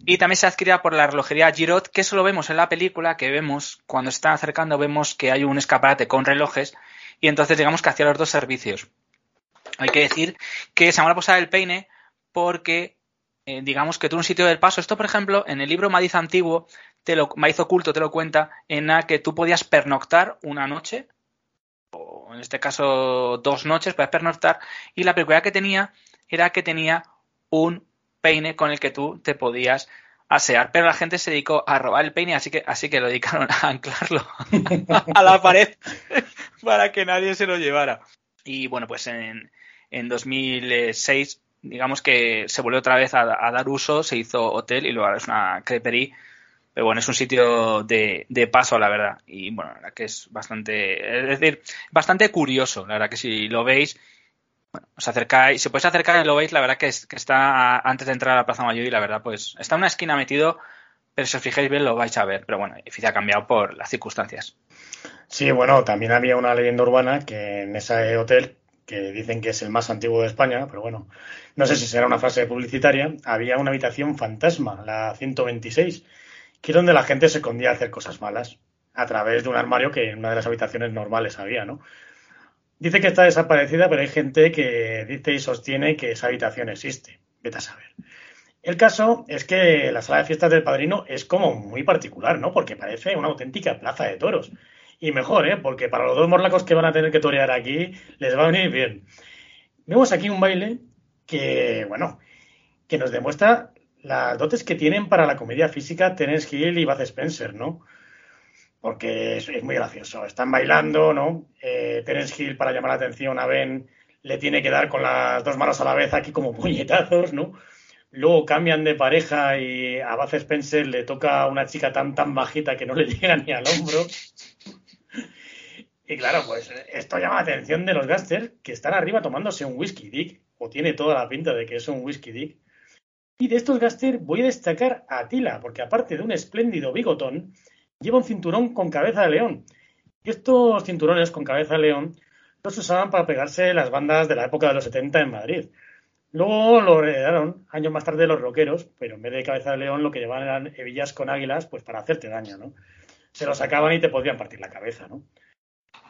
y también se adquiría por la relojería Girot, que eso lo vemos en la película, que vemos, cuando se están acercando, vemos que hay un escaparate con relojes y entonces digamos que hacía los dos servicios. Hay que decir que se llama la Posada del Peine porque eh, digamos que tuvo un sitio del paso. Esto, por ejemplo, en el libro Madiz Antiguo te lo, Maíz Oculto te lo cuenta, en la que tú podías pernoctar una noche, o en este caso dos noches, para pernoctar, y la peculiaridad que tenía era que tenía un peine con el que tú te podías asear, pero la gente se dedicó a robar el peine, así que, así que lo dedicaron a anclarlo a la pared para que nadie se lo llevara. Y bueno, pues en, en 2006, digamos que se volvió otra vez a, dar uso, se hizo hotel y luego ahora es una creperie. Pero bueno, es un sitio de, de paso, la verdad. Y bueno, la que es bastante, es decir, bastante curioso. La verdad que si lo veis, bueno, os acercáis, si podéis acercar y lo veis, la verdad que, es, que está antes de entrar a la Plaza Mayor y la verdad, pues está en una esquina metido, pero si os fijáis bien lo vais a ver. Pero bueno, el ha cambiado por las circunstancias. Sí, bueno, también había una leyenda urbana que en ese hotel, que dicen que es el más antiguo de España, pero bueno, no sé si será una frase publicitaria, había una habitación fantasma, la 126, que es donde la gente se escondía a hacer cosas malas, a través de un armario que en una de las habitaciones normales había, ¿no? Dice que está desaparecida, pero hay gente que dice y sostiene que esa habitación existe. Vete a saber. El caso es que la sala de fiestas del padrino es como muy particular, ¿no? Porque parece una auténtica plaza de toros. Y mejor, ¿eh? Porque para los dos morlacos que van a tener que torear aquí, les va a venir bien. Vemos aquí un baile que, bueno, que nos demuestra las dotes que tienen para la comedia física Terence Hill y Bud Spencer, ¿no? porque es, muy gracioso. Están bailando, ¿no? Eh, Terence Hill, para llamar la atención a Ben, le tiene que dar con las dos manos a la vez aquí como puñetazos, ¿no? Luego cambian de pareja y a Baz Spencer le toca a una chica tan tan bajita que no le llega ni al hombro. Y claro, pues esto llama la atención de los gasters que están arriba tomándose un whisky dick, o tiene toda la pinta de que es un whisky dick. Y de estos gasters voy a destacar a Tila, porque aparte de un espléndido bigotón, lleva un cinturón con cabeza de león. Y estos cinturones con cabeza de león los usaban para pegarse las bandas de la época de los 70 en Madrid. Luego lo heredaron años más tarde los rockeros, pero en vez de cabeza de león lo que llevaban eran hebillas con águilas, pues para hacerte daño, ¿no? Se lo sacaban y te podían partir la cabeza, ¿no?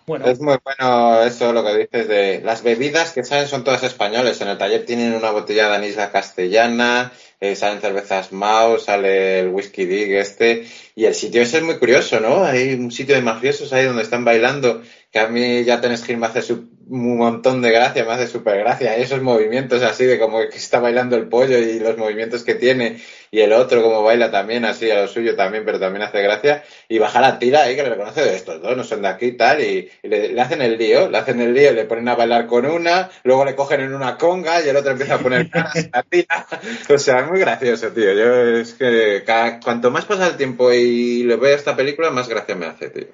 Bueno. Es muy bueno eso lo que dices de las bebidas que salen son todas españoles. En el taller tienen una botella de anís castellana, eh, salen cervezas Mao, sale el whisky dig este, y el sitio ese es muy curioso, ¿no? Hay un sitio de mafiosos ahí donde están bailando, que a mí ya tenés que ir, me hace su, un montón de gracia, me hace súper gracia, esos movimientos así de como que está bailando el pollo y los movimientos que tiene, y el otro como baila también así a lo suyo también, pero también hace gracia, y baja la tira ahí que le reconoce de estos dos, no son de aquí y tal, y, le, hacen el lío, le hacen el lío, le ponen a bailar con una, luego le cogen en una conga y el otro empieza a poner a tira, o sea, muy gracioso, tío. Yo es que cuanto más pasa el tiempo y lo veo esta película, más gracia me hace, tío.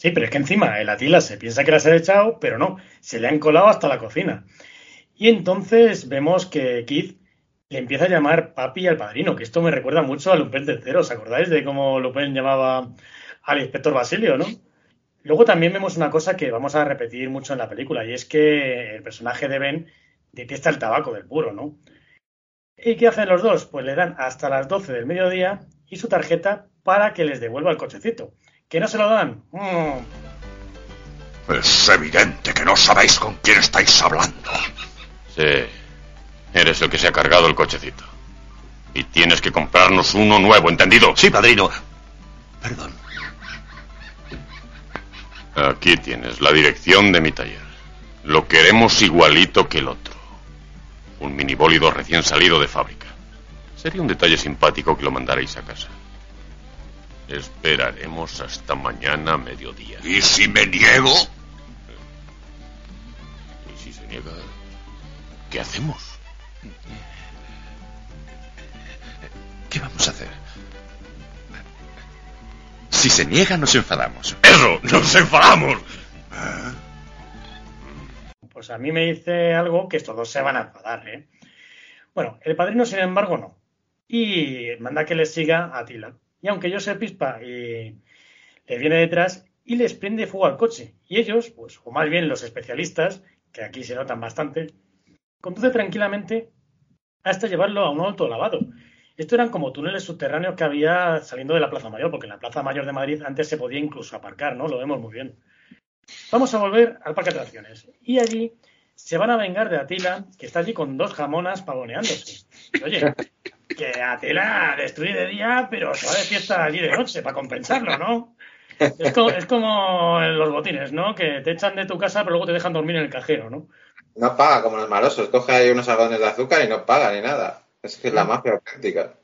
Sí, pero es que encima el Atila se piensa que las ha echado, pero no, se le han colado hasta la cocina. Y entonces vemos que Keith le empieza a llamar papi al padrino, que esto me recuerda mucho a Lupin III. ¿Os acordáis de cómo Lupin llamaba al inspector Basilio, no? Luego también vemos una cosa que vamos a repetir mucho en la película, y es que el personaje de Ben detesta el tabaco del puro, ¿no? ¿Y qué hacen los dos? Pues le dan hasta las 12 del mediodía y su tarjeta para que les devuelva el cochecito. ¿Que no se lo dan? Mm. Es evidente que no sabéis con quién estáis hablando. Sí, eres el que se ha cargado el cochecito. Y tienes que comprarnos uno nuevo, ¿entendido? Sí, padrino. Perdón. Aquí tienes la dirección de mi taller. Lo queremos igualito que el otro un minibólido recién salido de fábrica. Sería un detalle simpático que lo mandarais a casa. Esperaremos hasta mañana a mediodía. ¿Y si me niego? ¿Y si se niega? ¿Qué hacemos? ¿Qué vamos a hacer? Si se niega, nos enfadamos. ¡Eso! ¡Nos enfadamos! Pues a mí me dice algo que estos dos se van a enfadar, ¿eh? Bueno, el padrino, sin embargo, no. Y manda que les siga a Tila. Y aunque yo se pispa y le viene detrás y les prende fuego al coche. Y ellos, pues, o más bien los especialistas, que aquí se notan bastante, conduce tranquilamente hasta llevarlo a un auto lavado. Esto eran como túneles subterráneos que había saliendo de la Plaza Mayor, porque en la Plaza Mayor de Madrid antes se podía incluso aparcar, ¿no? Lo vemos muy bien. Vamos a volver al parque de atracciones. Y allí se van a vengar de Atila, que está allí con dos jamonas pavoneándose. Oye, que Atila destruye de día, pero se va de fiesta allí de noche para compensarlo, ¿no? Es como, los botines, ¿no? Que te echan de tu casa, pero luego te dejan dormir en el cajero, ¿no? No paga como los malosos, coge ahí unos algodones de azúcar y no paga ni nada. Es que es la mafia auténtica.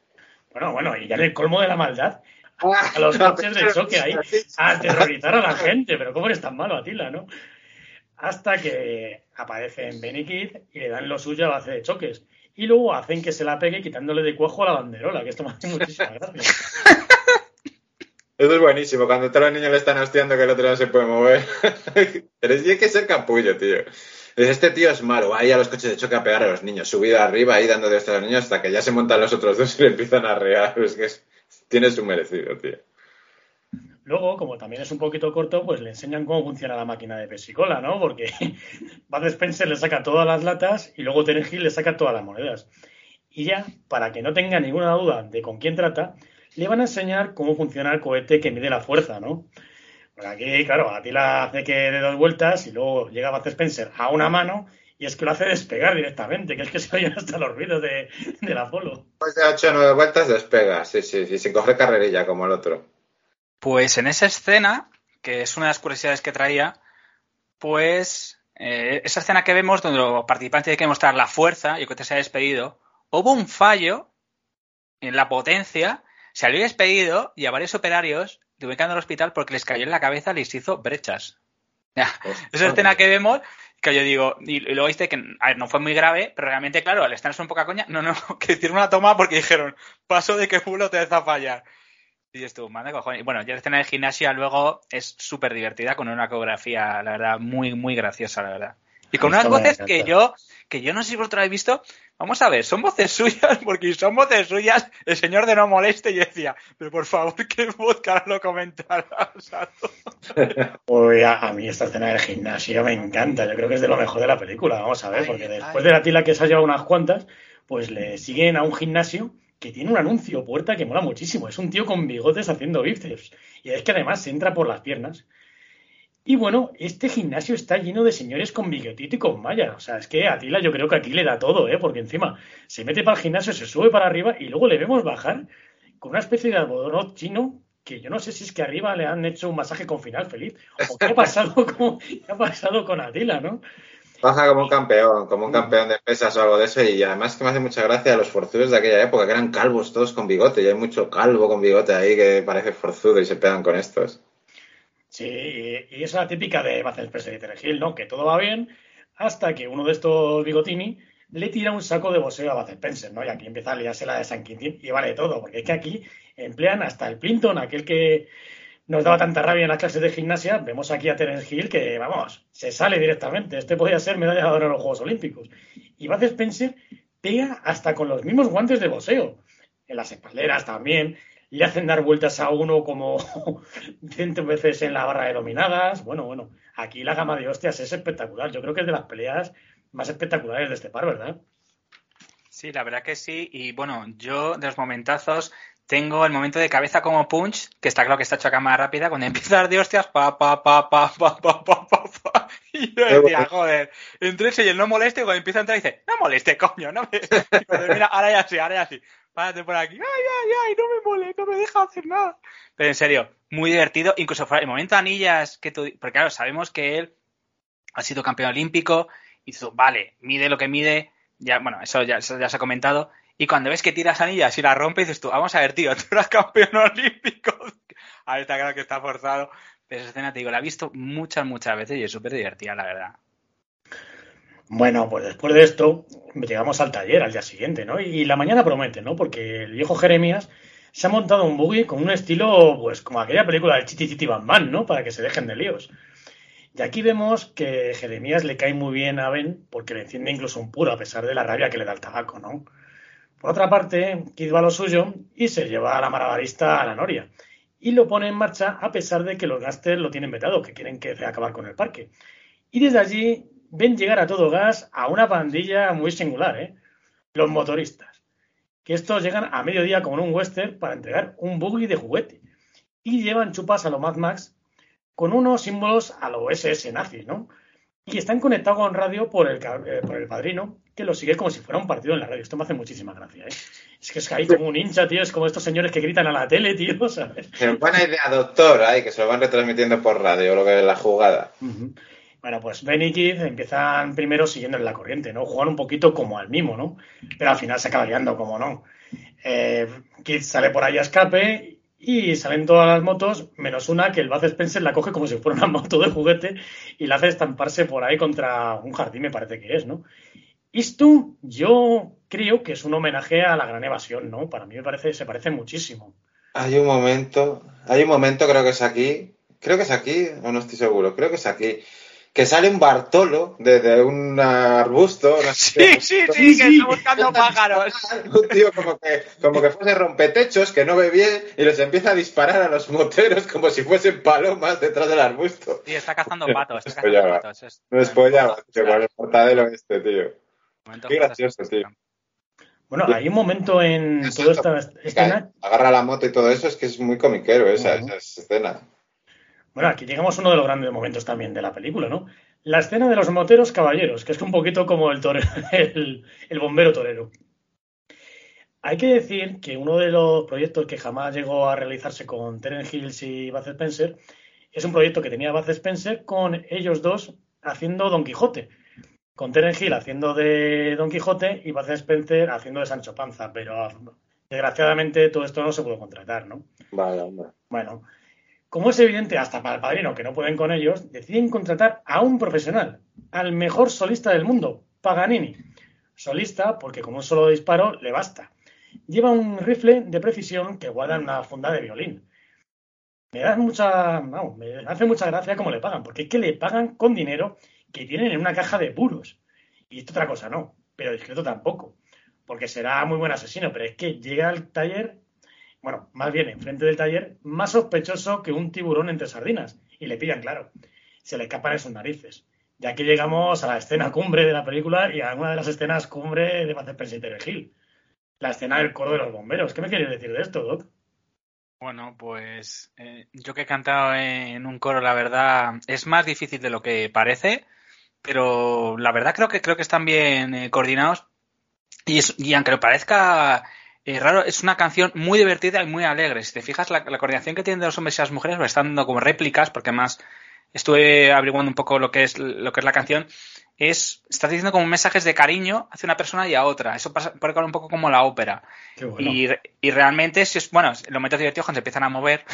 Bueno, bueno, y ya en el colmo de la maldad, a los coches de choque ahí, a aterrorizar a la gente. Pero ¿cómo eres tan malo, Atila, no? Hasta que aparecen Benny Kid y le dan lo suyo a base de choques. Y luego hacen que se la pegue quitándole de cuajo a la banderola, que esto me hace muchísima gracia. Eso es buenísimo, cuando todos los niños le están hostiando que el otro no se puede mover. Pero sí hay que ser capullo, tío. Este tío es malo, va ahí a los coches de choque a pegar a los niños, subido arriba ahí dando de a los niños hasta que ya se montan los otros dos y le empiezan a rear. Es que tiene su merecido, tío. Luego, como también es un poquito corto, pues le enseñan cómo funciona la máquina de pesicola, ¿no? Porque Bud Spencer le saca todas las latas y luego Terence Hill le saca todas las monedas. Y ya, para que no tenga ninguna duda de con quién trata, le van a enseñar cómo funciona el cohete que mide la fuerza, ¿no? Por aquí, claro, a ti la hace que de dos vueltas y luego llega Bud Spencer a una mano y es que lo hace despegar directamente, que es que se oyen hasta los ruidos de, la Apolo. Pues de ocho o nueve vueltas despega, sí, sí, sí, sin coger carrerilla como el otro. Pues en esa escena, que es una de las curiosidades que traía, pues eh, esa escena que vemos donde los participantes tienen que mostrar la fuerza y cohete se ha despedido, hubo un fallo en la potencia Salió despedido y a varios operarios ubicando al hospital porque les cayó en la cabeza, les hizo brechas. Esa escena que vemos, que yo digo, y, luego viste que, a ver, no fue muy grave, pero realmente, claro, al estar en un poca coña, no, no, que hicieron una toma porque dijeron, paso de que Fulo te a fallar. Y estuvo, madre cojones. Y bueno, ya la escena de gimnasia luego es súper divertida, con una coreografía, la verdad, muy, muy graciosa, la verdad. Y con unas voces que yo, que yo no sé si vosotros habéis visto, vamos a ver, son voces suyas, porque si son voces suyas, el señor de no moleste, yo decía, pero por favor, que voz lo comentara. Uy, a, mí esta escena del gimnasio me encanta, yo creo que es de lo mejor de la película, vamos a ver, porque después de la tila que se ha llevado unas cuantas, pues le siguen a un gimnasio que tiene un anuncio puerta que mola muchísimo. Es un tío con bigotes haciendo bíceps. Y es que además se entra por las piernas. Y bueno, este gimnasio está lleno de señores con bigotito y con malla. O sea, es que Atila yo creo que aquí le da todo, ¿eh? Porque encima se mete para el gimnasio, se sube para arriba y luego le vemos bajar con una especie de algodón chino que yo no sé si es que arriba le han hecho un masaje con final feliz o qué ha pasado con, qué ha pasado con Atila, ¿no? Baja como un campeón, como un campeón de pesas o algo de eso. Y además que me hace mucha gracia a los forzudos de aquella época, que eran calvos todos con bigote. Y hay mucho calvo con bigote ahí que parece forzudo y se pegan con estos. Sí, y, esa es la típica de Bacel Presley y ¿no? Que todo va bien hasta que uno de estos bigotini le tira un saco de boxeo a Bud Spencer, ¿no? Y aquí empieza a liarse la de San Quintín y vale todo, porque es que aquí emplean hasta el Plinton, aquel que nos daba tanta rabia en las clases de gimnasia. Vemos aquí a Terence Hill que, vamos, se sale directamente. Este podría ser medalla de oro en los Juegos Olímpicos. Y Bud Spencer pega hasta con los mismos guantes de boxeo. En las espalderas también le hacen dar vueltas a uno como ciento veces en la barra de dominadas. Bueno, bueno, aquí la gama de hostias es espectacular. Yo creo que es de las peleas más espectaculares de este par, ¿verdad? Sí, la verdad que sí. Y bueno, yo de los momentazos tengo el momento de cabeza como punch, que está claro que está hecho a cámara rápida, cuando empieza a dar de hostias, pa, pa, pa, pa, pa, pa, pa, pa, pa. Y yo decía, joder, entre ese y el no moleste, cuando empieza a entrar dice, no moleste, coño, no me... Y mira, ahora ya sí, ahora ya sí párate por aquí, ay, ay, ay, no me mole, no me deja hacer nada. Pero en serio, muy divertido, incluso el momento anillas que tú, porque claro, sabemos que él ha sido campeón olímpico y tú, vale, mide lo que mide, ya, bueno, eso ya, ya se ha comentado, y cuando ves que tiras anillas y la rompes, dices tú, vamos a ver, tío, tú eras campeón olímpico. A ver, está claro que está forzado. Pero esa escena, te digo, la he visto muchas, muchas veces y es súper divertida, la verdad. Bueno, pues después de esto llegamos al taller al día siguiente, ¿no? Y la mañana promete, ¿no? Porque el viejo Jeremías se ha montado un buggy con un estilo, pues como aquella película del Chiti Chiti Bam ¿no? Para que se dejen de líos. Y aquí vemos que Jeremías le cae muy bien a Ben porque le enciende incluso un puro a pesar de la rabia que le da el tabaco, ¿no? Por otra parte, Kid va a lo suyo y se lleva a la marabarista a la noria. Y lo pone en marcha a pesar de que los Gasters lo tienen vetado, que quieren que acabar con el parque. Y desde allí ven llegar a todo gas a una pandilla muy singular, ¿eh? Los motoristas. Que estos llegan a mediodía como en un western para entregar un buggy de juguete. Y llevan chupas a lo Mad Max con unos símbolos a lo SS nazis, ¿no? Y están conectados con radio por el, eh, por el padrino, que lo sigue como si fuera un partido en la radio. Esto me hace muchísima gracia, ¿eh? Es que es hay como un hincha, tío. Es como estos señores que gritan a la tele, tío, ¿sabes? Buena idea, doctor, ay, que se lo van retransmitiendo por radio, lo que es la jugada. Bueno, pues Ben y Keith empiezan primero siguiendo en la corriente, ¿no? Juegan un poquito como al mimo, ¿no? Pero al final se acaba liando, como no. Eh, Kid sale por ahí a escape y salen todas las motos, menos una que el Buzz Spencer la coge como si fuera una moto de juguete y la hace estamparse por ahí contra un jardín, me parece que es, ¿no? Esto yo creo que es un homenaje a la gran evasión, ¿no? Para mí me parece, se parece muchísimo. Hay un momento, hay un momento, creo que es aquí, creo que es aquí, o no estoy seguro, creo que es aquí, que sale un Bartolo desde un arbusto. sí, sí, sí, que está buscando pájaros. Un tío como que, como que fuese rompetechos, que no ve bien, y les empieza a disparar a los moteros como si fuesen palomas detrás del arbusto. Sí, está cazando patos. Está cazando patos. No es polla, igual el portadelo este, tío. Qué gracioso, tío. Bueno, hay un momento en toda esta escena. Agarra la moto y todo eso, es que es muy comiquero esa, esa escena. Bueno, aquí llegamos a uno de los grandes momentos también de la película, ¿no? La escena de los moteros caballeros, que es un poquito como el, el, bombero torero. Hay que decir que uno de los proyectos que jamás llegó a realizarse con Terence Hills y Buzz Spencer es un proyecto que tenía Buzz Spencer con ellos dos haciendo Don Quijote. Con Terence Hill haciendo de Don Quijote y Buzz Spencer haciendo de Sancho Panza, pero desgraciadamente todo esto no se pudo contratar, ¿no? Vale, hombre. Bueno, como es evidente hasta para el padrino que no pueden con ellos, deciden contratar a un profesional, al mejor solista del mundo, Paganini. Solista porque con un solo disparo le basta. Lleva un rifle de precisión que guarda en una funda de violín. Me da mucha, no, me hace mucha gracia cómo le pagan, porque es que le pagan con dinero que tienen en una caja de puros. Y esto otra cosa no, pero discreto tampoco, porque será muy buen asesino, pero es que llega al taller bueno, más bien enfrente del taller, más sospechoso que un tiburón entre sardinas. Y le pillan, claro. Se le escapan en sus narices. Ya que llegamos a la escena cumbre de la película y a una de las escenas cumbre de Spencer y Hill. La escena del coro de los bomberos. ¿Qué me quieres decir de esto, Doc? Bueno, pues eh, yo que he cantado en un coro, la verdad, es más difícil de lo que parece, pero la verdad creo que creo que están bien eh, coordinados y, y aunque lo parezca es raro, es una canción muy divertida y muy alegre. Si te fijas, la, coordinación que tienen de los hombres y las mujeres, me están dando como réplicas, porque además estuve averiguando un poco lo que es lo que es la canción. Es, estás diciendo como mensajes de cariño hacia una persona y a otra. Eso pasa por un poco como la ópera. y, y, realmente, si es, bueno, los momentos divertidos cuando se empiezan a mover,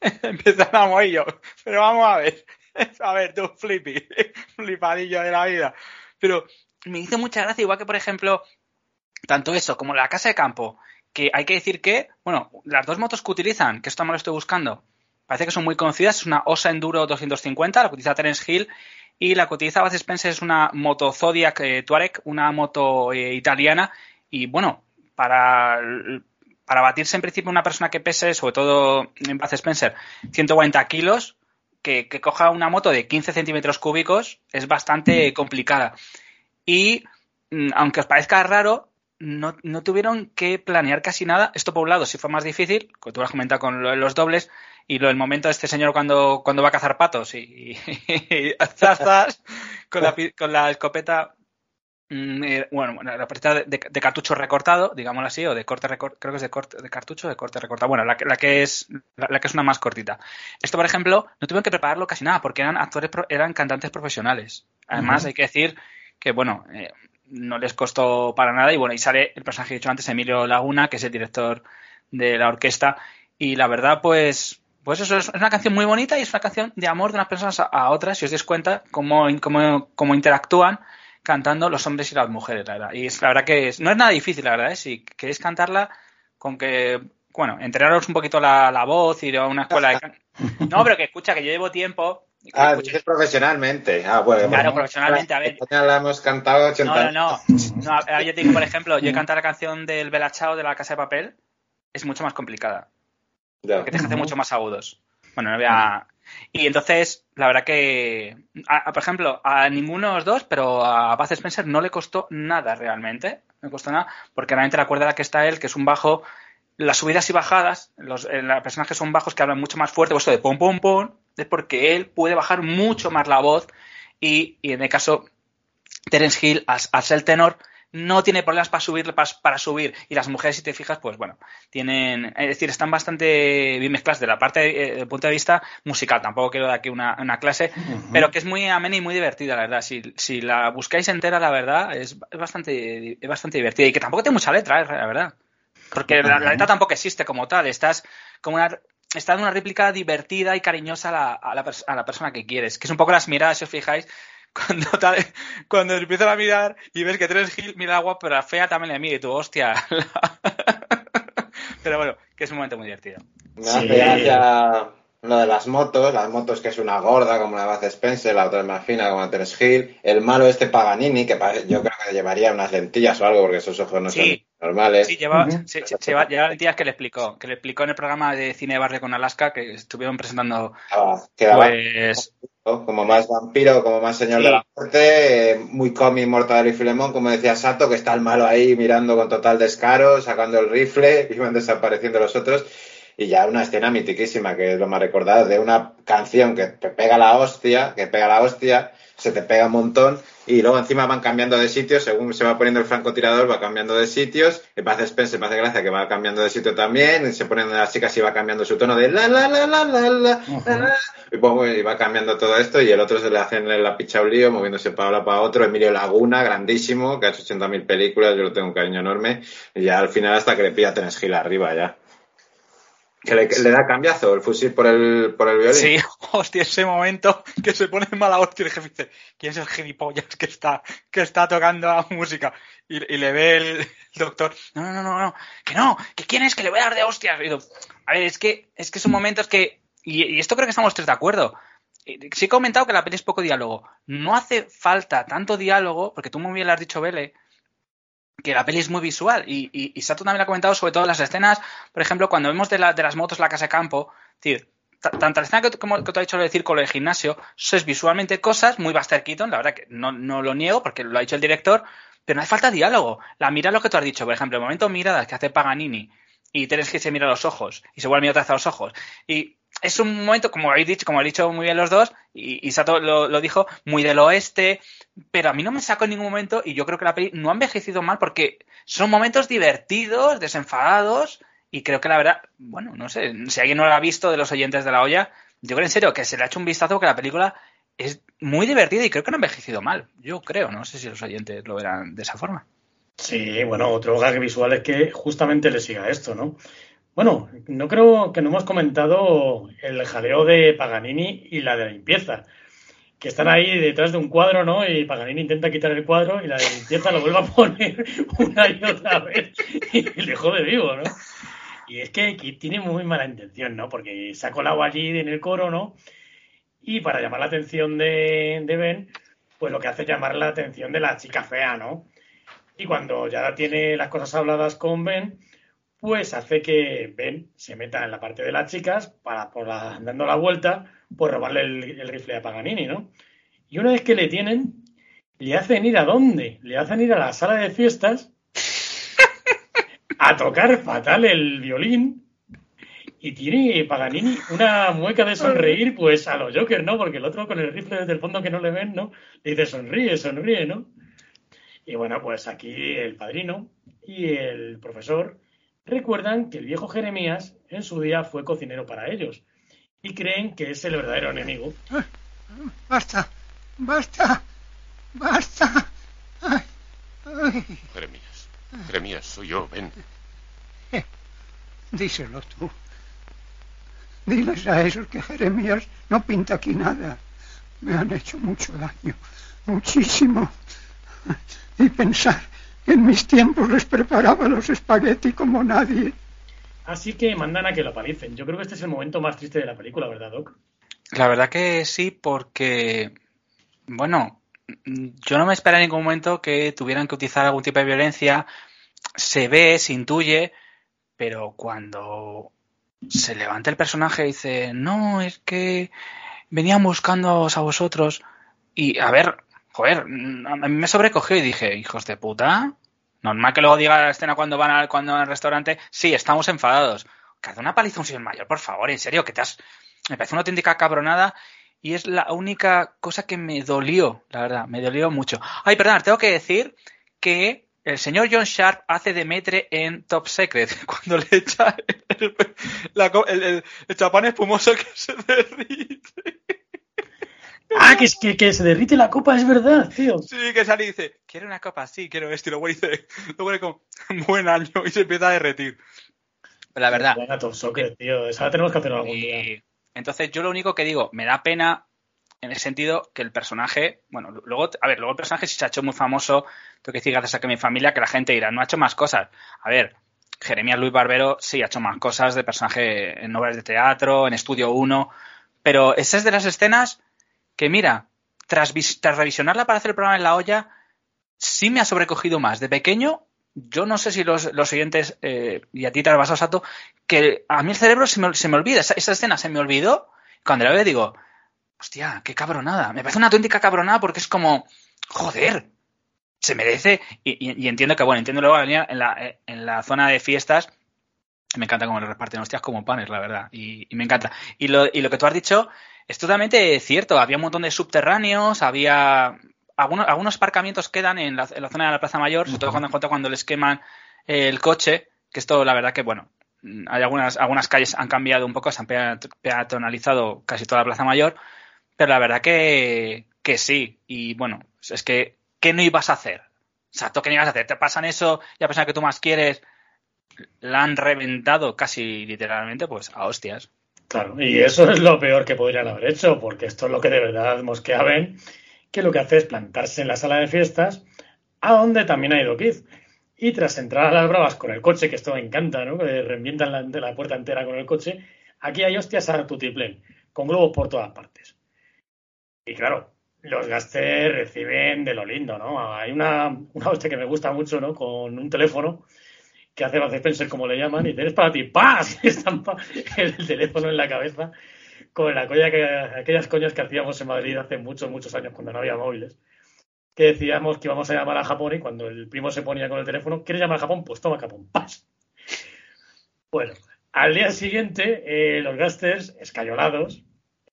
empiezan a mover yo. Pero vamos a ver, a ver, tú flippy, flipadillo de la vida. Pero me hizo mucha gracia, igual que por ejemplo, tanto eso como la casa de campo, que hay que decir que, bueno, las dos motos que utilizan, que esto me lo estoy buscando, parece que son muy conocidas, es una Osa Enduro 250, la que utiliza Terence Hill, y la que utiliza Baz Spencer es una moto Zodiac eh, Touareg, una moto eh, italiana, y bueno, para, para batirse en principio una persona que pese, sobre todo en Baz Spencer, 140 kilos, que, que coja una moto de 15 centímetros cúbicos, es bastante complicada. Y mm, aunque os parezca raro, no, no, tuvieron que planear casi nada. Esto por un lado sí fue más difícil, como tú lo has comentado con los dobles, y lo del momento de este señor cuando, cuando va a cazar patos y, con, la, con la escopeta, mm, eh, bueno, la escopeta de, cartucho recortado, digámoslo así, o de corte creo que es de corte de cartucho de corte recortado. Bueno, la, la que es la, que es una más cortita. Esto, por ejemplo, no tuvieron que prepararlo casi nada porque eran actores, eran cantantes profesionales. Además, hay que decir que, bueno, eh, no les costó para nada. Y bueno, y sale el personaje que he dicho antes, Emilio Laguna, que es el director de la orquesta. Y la verdad, pues, pues eso es una canción muy bonita y es una canción de amor de unas personas a, otras. Si os dais cuenta cómo, cómo, cómo, interactúan cantando los hombres y las mujeres, la verdad. Y es la verdad que no es nada difícil, la verdad. ¿eh? Si queréis cantarla, con que, bueno, entrenaros un poquito la, la voz, ir a una escuela de. No, pero que escucha, que yo llevo tiempo Ah, dices profesionalmente. Ah, bueno. Claro, profesionalmente, a ver. Ya la hemos cantado 80 No, no, no. yo te digo, por ejemplo, yo he cantado la canción del Belachao de la Casa de Papel. Es mucho más complicada. Ya. Porque te hace mucho más agudos. Bueno, no voy a... Y entonces, la verdad que, por ejemplo, a ninguno de los dos, pero a Buzz Spencer no le costó nada realmente. No le costó nada, porque realmente la cuerda la que está él, que es un bajo, las subidas y bajadas, los, eh, los personajes son bajos que hablan mucho más fuerte, o esto de pom, pom, pom, es porque él puede bajar mucho más la voz y, en el caso Terence Hill, al, ser tenor, no tiene problemas para subir, para, subir. Y las mujeres, si te fijas, pues bueno, tienen, es decir, están bastante bien mezcladas de la parte, eh, punto de vista musical. Tampoco quiero dar aquí una, clase, pero que es muy amena y muy divertida, la verdad. Si, si la buscáis entera, la verdad, es, bastante, es bastante divertida y que tampoco tiene mucha letra, la verdad. Porque la, la neta tampoco existe como tal. Estás como una está en una réplica divertida y cariñosa a la, a, la, a la, persona que quieres. Que es un poco las miradas, si os fijáis, cuando, tal, cuando empiezan a mirar y ves que Terence Hill mira agua, pero la fea también le mira y tú, hostia. pero bueno, que es un momento muy divertido. Me hace gracia lo de las motos, las motos que es una gorda como la Baz Spencer, la otra es más fina como Terence Hill, el malo este Paganini, que yo creo que llevaría unas lentillas o algo porque esos ojos no sí. Normales. Sí, lleva, uh -huh. se, se, lleva, lleva lentillas que le explicó, que le explicó en el programa de cine de barrio con Alaska que estuvieron presentando. Ah, quedaba pues, como más vampiro, como más señor Sí. de la muerte, eh, muy cómic Mortadelo y Filemón, como decía Sato, que está el malo ahí mirando con total descaro, sacando el rifle y van desapareciendo los otros. Y ya una escena mitiquísima, que es lo más recordado, de una canción que te pega la hostia, que pega la hostia, se te pega un montón, y luego encima van cambiando de sitio, según se va poniendo el francotirador, va cambiando de sitios, y me hace Spencer, me hace gracia que va cambiando de sitio también, y se ponen las chicas y va cambiando su tono de la la la la la la, y, pues, y va cambiando todo esto, y el otro se le hacen la picha lío, moviéndose para un para otro, Emilio Laguna, grandísimo, que ha hecho 80.000 películas, yo lo tengo un cariño enorme, y ya al final hasta que le pilla Hill arriba ya. Que le, da cambiazo el fusil por el, por el violín. Sí, hostia, ese momento que se pone mala hostia el jefe dice, ¿quién es el gilipollas que está, que está tocando la música? Y, y le ve el, doctor, no, no, no, no, que no, que quién es que le voy a dar de hostias. Y digo, a ver, es que, es que son momentos que, y, y esto creo que estamos tres de acuerdo. Sí he comentado que la peli es poco diálogo. No hace falta tanto diálogo, porque tú muy bien lo has dicho, Vele, que la peli es muy visual y, y, y, Sato también lo ha comentado sobre todo las escenas, por ejemplo, cuando vemos de, de las motos la casa de campo, decir, tanto la escena que, como que te ha dicho del círculo de gimnasio, eso es visualmente cosas muy Buster Keaton, la verdad que no, no lo niego porque lo ha dicho el director, pero no hace falta diálogo. La mira lo que tú has dicho, por ejemplo, el momento miradas que hace Paganini y tienes que se mira a los ojos y se vuelve a mirar los ojos y es un momento, como habéis dicho, como habéis dicho muy bien los dos, y, Sato lo, dijo, muy del oeste, pero a mí no me sacó en ningún momento, y yo creo que la peli no ha envejecido mal porque son momentos divertidos, desenfadados, y creo que la verdad, bueno, no sé, si alguien no lo ha visto de los oyentes de la olla, yo creo en serio que se le ha hecho un vistazo que la película es muy divertida y creo que no ha envejecido mal. Yo creo, no sé si los oyentes lo verán de esa forma. Sí, bueno, otro gag visual es que justamente le siga esto, ¿no? Bueno, no creo que no hemos comentado el jaleo de Paganini y la de la limpieza. Que están ahí detrás de un cuadro, ¿no? Y Paganini intenta quitar el cuadro y la de limpieza lo vuelve a poner una y otra vez y le jode vivo, ¿no? Y es que, tiene muy mala intención, ¿no? Porque se ha colado allí en el coro, ¿no? Y para llamar la atención de, de Ben, pues lo que hace es llamar la atención de la chica fea, ¿no? Y cuando ya tiene las cosas habladas con Ben, pues hace que Ben se meta en la parte de las chicas para, por la, dando la vuelta, pues robarle el, el, rifle a Paganini, ¿no? Y una vez que le tienen, le hacen ir a dónde? Le hacen ir a la sala de fiestas a tocar fatal el violín y tiene Paganini una mueca de sonreír, pues a los Joker, ¿no? Porque el otro con el rifle desde el fondo que no le ven, ¿no? Le dice sonríe, sonríe, ¿no? Y bueno, pues aquí el padrino y el profesor recuerdan que el viejo Jeremías en su día fue cocinero para ellos y creen que es el verdadero enemigo. Basta, basta, basta. Ay, ay. Jeremías, Jeremías, soy yo, ven. Eh, díselo tú. Diles a esos que Jeremías no pinta aquí nada. Me han hecho mucho daño, muchísimo. Y pensar en mis tiempos les preparaba los espagueti como nadie. Así que mandan a que lo palicen. Yo creo que este es el momento más triste de la película, ¿verdad, Doc? La verdad que sí, porque, bueno, yo no me esperaba en ningún momento que tuvieran que utilizar algún tipo de violencia. Se ve, se intuye, pero cuando se levanta el personaje y dice, no, es que venían buscando a vosotros. Y, a ver, joder, a mí me sobrecogió y dije, hijos de puta, normal que luego diga la escena cuando van al, cuando van al restaurante, sí, estamos enfadados. Que una paliza un señor mayor, por favor, en serio, que te has... Me parece una auténtica cabronada y es la única cosa que me dolió, la verdad, me dolió mucho. Ay, perdón, tengo que decir que el señor John Sharp hace de Metre en Top Secret, cuando le echa el, el chapán espumoso que se derrite. Ah, que, es que, que se derrite la copa, es verdad, tío. Sí, que sale y dice, quiero una copa, sí, quiero esto. Y luego dice, luego le como, buen año, y se empieza a derretir. Pero la verdad. Buena Top Soccer, tío. Esa la tenemos que hacer algún día. Entonces yo lo único que digo, me da pena en el sentido que el personaje, bueno, luego, a ver, luego el personaje sí se ha hecho muy famoso, tengo que decir gracias a que mi familia, que la gente dirá, no ha hecho más cosas. A ver, Jeremías Luis Barbero sí ha hecho más cosas de personaje en obras de teatro, en Estudio 1, pero esa es de las escenas que, mira, tras, vis- tras revisionarla para hacer el programa en la olla, sí me ha sobrecogido más. De pequeño, yo no sé si los, los siguientes, eh, y a ti te has pasado, Sato, que a mí el cerebro se me, se me olvida, esa, escena se me olvidó, cuando la veo digo, hostia, qué cabronada, me parece una auténtica cabronada porque es como, joder, se merece, y, entiendo que, bueno, entiendo luego en la, eh, en la zona de fiestas, me encanta cómo le reparten hostias como panes, la verdad, y, me encanta. Lo, y lo que tú has dicho es totalmente cierto, había un montón de subterráneos, había algunos, algunos aparcamientos quedan en la, en la zona de la Plaza Mayor, sobre todo cuando, cuando, cuando les queman el coche, que esto la verdad que, bueno, hay algunas, algunas calles han cambiado un poco, se han pea- peatonalizado casi toda la Plaza Mayor, pero la verdad que, que sí. Y bueno, es que, ¿qué no ibas a hacer? Exacto, ¿qué no ibas a hacer? Te pasan eso y la persona que tú más quieres la han reventado casi literalmente, pues a hostias. Claro, y eso es lo peor que podrían haber hecho, porque esto es lo que de verdad mosquea ven, que lo que hace es plantarse en la sala de fiestas, a donde también ha ido Keith. Y tras entrar a las bravas con el coche, que esto me encanta, ¿no? Que revientan la, la puerta entera con el coche, aquí hay hostias a tutiplén, con globos por todas partes. Y claro, los gastes reciben de lo lindo, ¿no? Hay una, una hostia que me gusta mucho, ¿no? Con un teléfono que hace Bud Spencer, como le llaman, y tienes para ti, ¡paz! Estampa el teléfono en la cabeza con la coña que, aquellas coñas que hacíamos en Madrid hace muchos, muchos años cuando no había móviles. Que decíamos que íbamos a llamar a Japón y cuando el primo se ponía con el teléfono, ¿quieres llamar a Japón? Pues toma Japón, ¡paz! Bueno, al día siguiente, eh, los gasters, escayolados,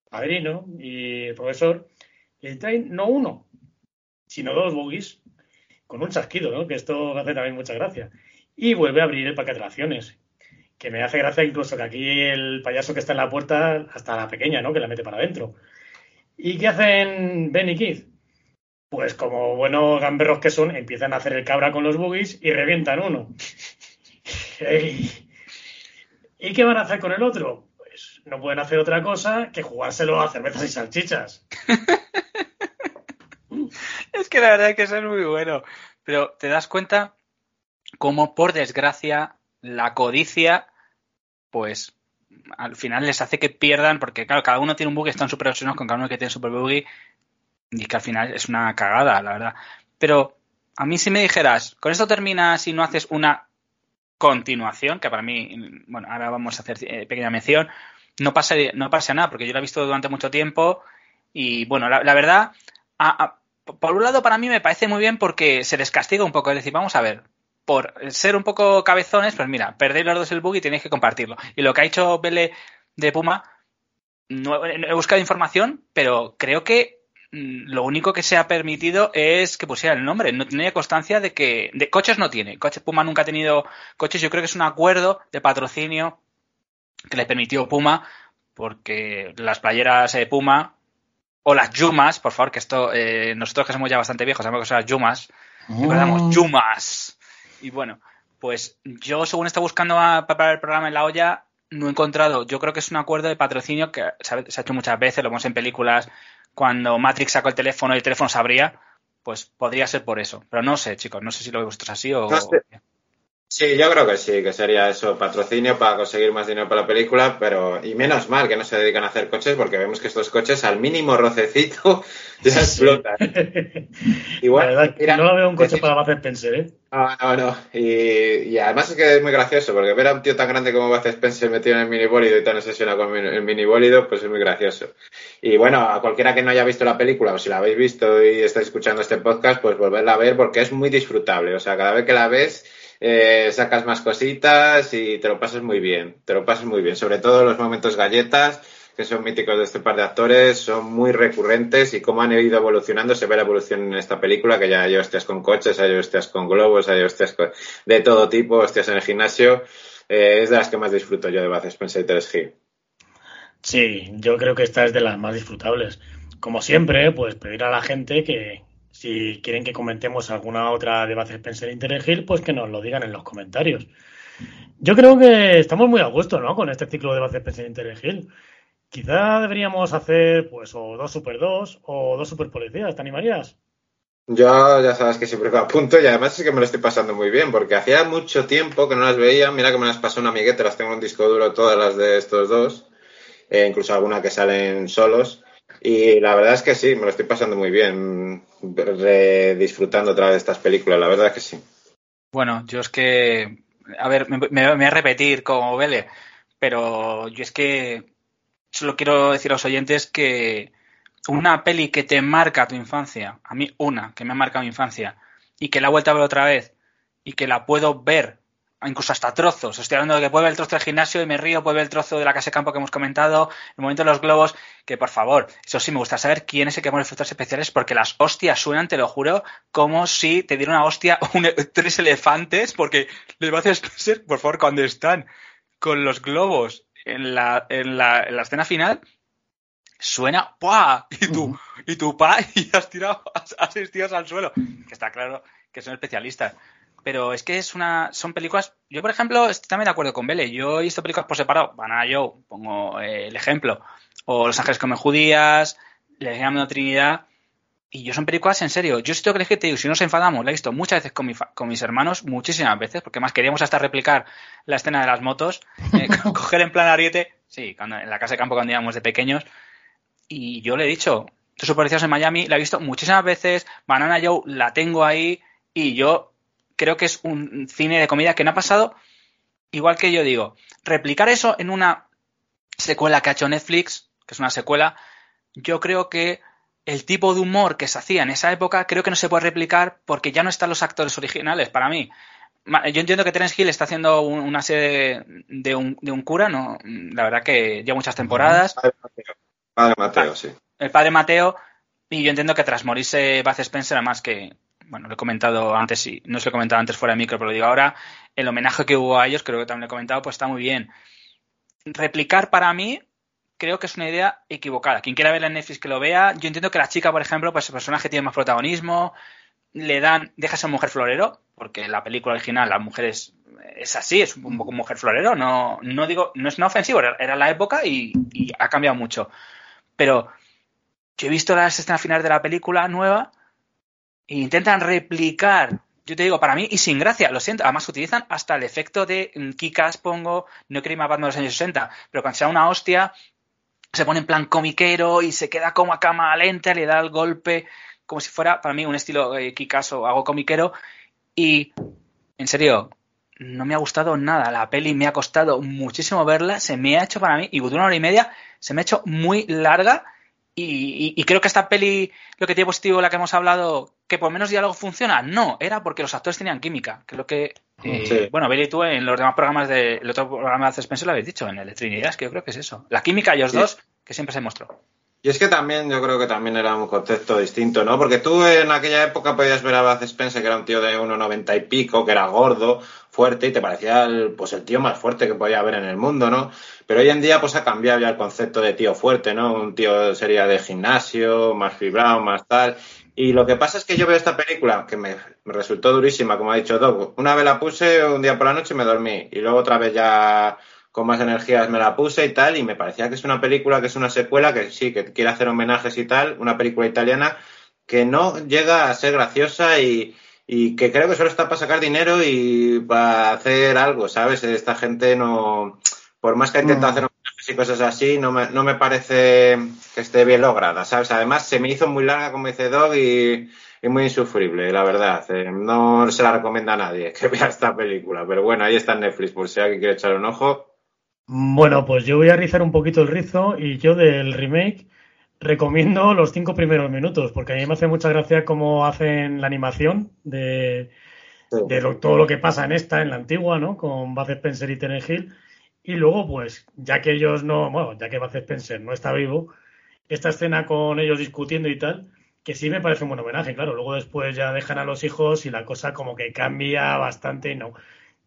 padrino y el profesor, le traen no uno, sino dos buggies, con un chasquido, ¿no? Que esto hace también mucha gracia y vuelve a abrir el paquete de raciones. Que me hace gracia incluso que aquí el payaso que está en la puerta, hasta la pequeña, ¿no? Que la mete para adentro. ¿Y qué hacen Ben y Keith? Pues como buenos gamberros que son, empiezan a hacer el cabra con los boogies y revientan uno. ¿Y qué van a hacer con el otro? Pues no pueden hacer otra cosa que jugárselo a cervezas y salchichas. es que la verdad es que eso es muy bueno. Pero te das cuenta como por desgracia la codicia pues al final les hace que pierdan porque claro cada uno tiene un buggy están súper obsesionados con cada uno que tiene super buggy y que al final es una cagada la verdad. Pero a mí si me dijeras con esto terminas y no haces una continuación que para mí bueno ahora vamos a hacer eh, pequeña mención no pasa no nada porque yo la he visto durante mucho tiempo y bueno la, verdad por un lado para mí me parece muy bien porque se les castiga un poco es decir vamos a ver por ser un poco cabezones, pues mira, perdéis los dos el bug y tenéis que compartirlo. Y lo que ha hecho Bele de Puma, no he buscado información, pero creo que lo único que se ha permitido es que pusiera el nombre. No tenía constancia de que. De coches no tiene. Coches Puma nunca ha tenido coches. Yo creo que es un acuerdo de patrocinio que le permitió Puma, porque las playeras de Puma o las Yumas, por favor, que esto eh, nosotros que somos ya bastante viejos sabemos que son las Yumas. Recordamos Yumas. Y bueno, pues yo según está buscando a, para el programa en la olla, no he encontrado. Yo creo que es un acuerdo de patrocinio que se ha, hecho muchas veces, lo vemos en películas. Cuando Matrix sacó el teléfono y el teléfono se abría, pues podría ser por eso. Pero no sé, chicos, no sé si lo veis vosotros así o. No. Sí, yo creo que sí, que sería eso, patrocinio para conseguir más dinero para la película, pero y menos mal que no se dedican a hacer coches porque vemos que estos coches al mínimo rocecito ya sí, explotan. Igual, la verdad, mira, no lo veo un coche para Bud Spencer, ¿eh? No, no, no. Y, y, además es que es muy gracioso porque ver a un tío tan grande como Bud Spencer metido en el minibólido y tan obsesionado con el minibólido, pues es muy gracioso. Y bueno, a cualquiera que no haya visto la película o si la habéis visto y estáis escuchando este podcast, pues volverla a ver porque es muy disfrutable. O sea, cada vez que la ves eh, sacas más cositas y te lo pasas muy bien, te lo pasas muy bien, sobre todo los momentos galletas, que son míticos de este par de actores, son muy recurrentes y cómo han ido evolucionando, se ve la evolución en esta película, que ya hay hostias con coches, hay hostias con globos, hay hostias con... de todo tipo, hostias en el gimnasio, eh, es de las que más disfruto yo de Bud Spencer y 3G. Sí, yo creo que esta es de las más disfrutables. como siempre, pues pedir a la gente que si quieren que comentemos alguna otra de Bud Spencer Hill, pues que nos lo digan en los comentarios. Yo creo que estamos muy a gusto, ¿no? Con este ciclo de Bud Spencer Internet Hill. Quizá deberíamos hacer, pues, o dos Super 2 o dos Super Policías. ¿Te animarías? Yo ya sabes que siempre me apunto y además es que me lo estoy pasando muy bien porque hacía mucho tiempo que no las veía. Mira que me las pasó un amiguete, las tengo en un disco duro todas las de estos dos, e incluso alguna que salen solos. Y la verdad es que sí, me lo estoy pasando muy bien, disfrutando otra vez de estas películas, la verdad es que sí. Bueno, yo es que, a ver, me, me voy a repetir como Vele, pero yo es que solo quiero decir a los oyentes que una peli que te marca tu infancia, a mí una que me ha marcado mi infancia, y que la he vuelto a ver otra vez, y que la puedo ver, incluso hasta trozos. Estoy hablando de que puedo ver el trozo del gimnasio y me río, puedo ver el trozo de la casa de campo que hemos comentado, el momento de los globos, que por favor, eso sí, me gusta saber quién es el que pone efectos especiales, porque las hostias suenan, te lo juro, como si te diera una hostia tres elefantes, porque les va a hacer, por favor, cuando están con los globos en la, en la, en la escena final, suena ¡pua! Y tú, y tu pa, y has tirado a, seis tíos al suelo. Que está claro que son especialistas. Pero es que es una, son películas. Yo, por ejemplo, estoy también de acuerdo con Vele. Yo he visto películas por separado. Banana Joe, pongo eh, el ejemplo. O Los Ángeles Comen Judías, Le llamo Trinidad. Y yo son películas en serio. Yo sí tengo que elegir, te digo, si nos enfadamos, la he visto muchas veces con, mi con mis hermanos, muchísimas veces, porque más queríamos hasta replicar la escena de las motos, eh, coger en plan ariete, sí, cuando, en la casa de campo cuando íbamos de pequeños, y yo le he dicho, tus superpolicías en Miami, la he visto muchísimas veces, Banana Joe la tengo ahí, y yo creo que es un cine de comedia que no ha pasado, igual que yo digo, replicar eso en una secuela que ha hecho Netflix, que es una secuela, yo creo que el tipo de humor que se hacía en esa época creo que no se puede replicar porque ya no están los actores originales para mí. Yo entiendo que Terence Hill está haciendo una serie de un, de un cura, ¿no? La verdad que ya muchas temporadas. Padre Mateo, sí. El padre Mateo, y yo entiendo que tras morirse Baz Spencer, además que, bueno, lo he comentado antes, y no se lo he comentado antes fuera de micro, pero lo digo ahora, el homenaje que hubo a ellos, creo que también lo he comentado, pues está muy bien. Replicar para mí creo que es una idea equivocada. Quien quiera ver en Netflix que lo vea. Yo entiendo que la chica, por ejemplo, pues el personaje tiene más protagonismo, le dan, deja ser mujer florero, porque la película original la mujer es, así, es un poco mujer florero. No, no digo, no es no ofensivo, era, la época y, ha cambiado mucho. Pero yo he visto las escenas finales de la película nueva e intentan replicar yo te digo, para mí, y sin gracia, lo siento, además utilizan hasta el efecto de mm, Kikas, pongo, no ir más de los años 60, pero cuando sea una hostia, se pone en plan comiquero y se queda como a cama lenta, le da el golpe como si fuera para mí un estilo eh, o algo comiquero y en serio no me ha gustado nada la peli me ha costado muchísimo verla se me ha hecho para mí y de una hora y media se me ha hecho muy larga y, creo que esta peli lo que tiene positivo la que hemos hablado que por menos diálogo funciona no era porque los actores tenían química que es lo que eh, bueno Billy tú en los demás programas de el otro programa de Spencer lo habéis dicho en el de Trinidad que yo creo que es eso la química ellos dos que siempre se mostró y es que también, yo creo que también era un concepto distinto, ¿no? Porque tú en aquella época podías ver a Bud Spencer, que era un tío de 1,90 y pico, que era gordo, fuerte, y te parecía el, pues el tío más fuerte que podía haber en el mundo, ¿no? Pero hoy en día, pues ha cambiado ya el concepto de tío fuerte, ¿no? Un tío sería de gimnasio, más fibrado, más tal. Y lo que pasa es que yo veo esta película, que me, me resultó durísima, como ha dicho Doug. Una vez la puse, un día por la noche me dormí. Y luego otra vez ya con más energías me la puse y tal, y me parecía que es una película, que es una secuela, que sí, que quiere hacer homenajes y tal, una película italiana que no llega a ser graciosa y, que creo que solo está para sacar dinero y para hacer algo, ¿sabes? Esta gente no, por más que ha intentado mm. hacer y cosas así, no me, no me parece que esté bien lograda, ¿sabes? Además, se me hizo muy larga, como dice Dog, y, muy insufrible, la verdad. Eh, no se la recomienda a nadie que vea esta película, pero bueno, ahí está en Netflix, por si alguien quiere echar un ojo. Bueno, pues yo voy a rizar un poquito el rizo y yo del remake recomiendo los cinco primeros minutos, porque a mí me hace mucha gracia cómo hacen la animación de, todo lo que pasa en esta, en la antigua, ¿no? Con Bud Spencer y Terence Hill. Y luego, pues, ya que ellos no, bueno, ya que Bud Spencer no está vivo, esta escena con ellos discutiendo y tal, que sí me parece un buen homenaje, claro. Luego después ya dejan a los hijos y la cosa como que cambia bastante y no.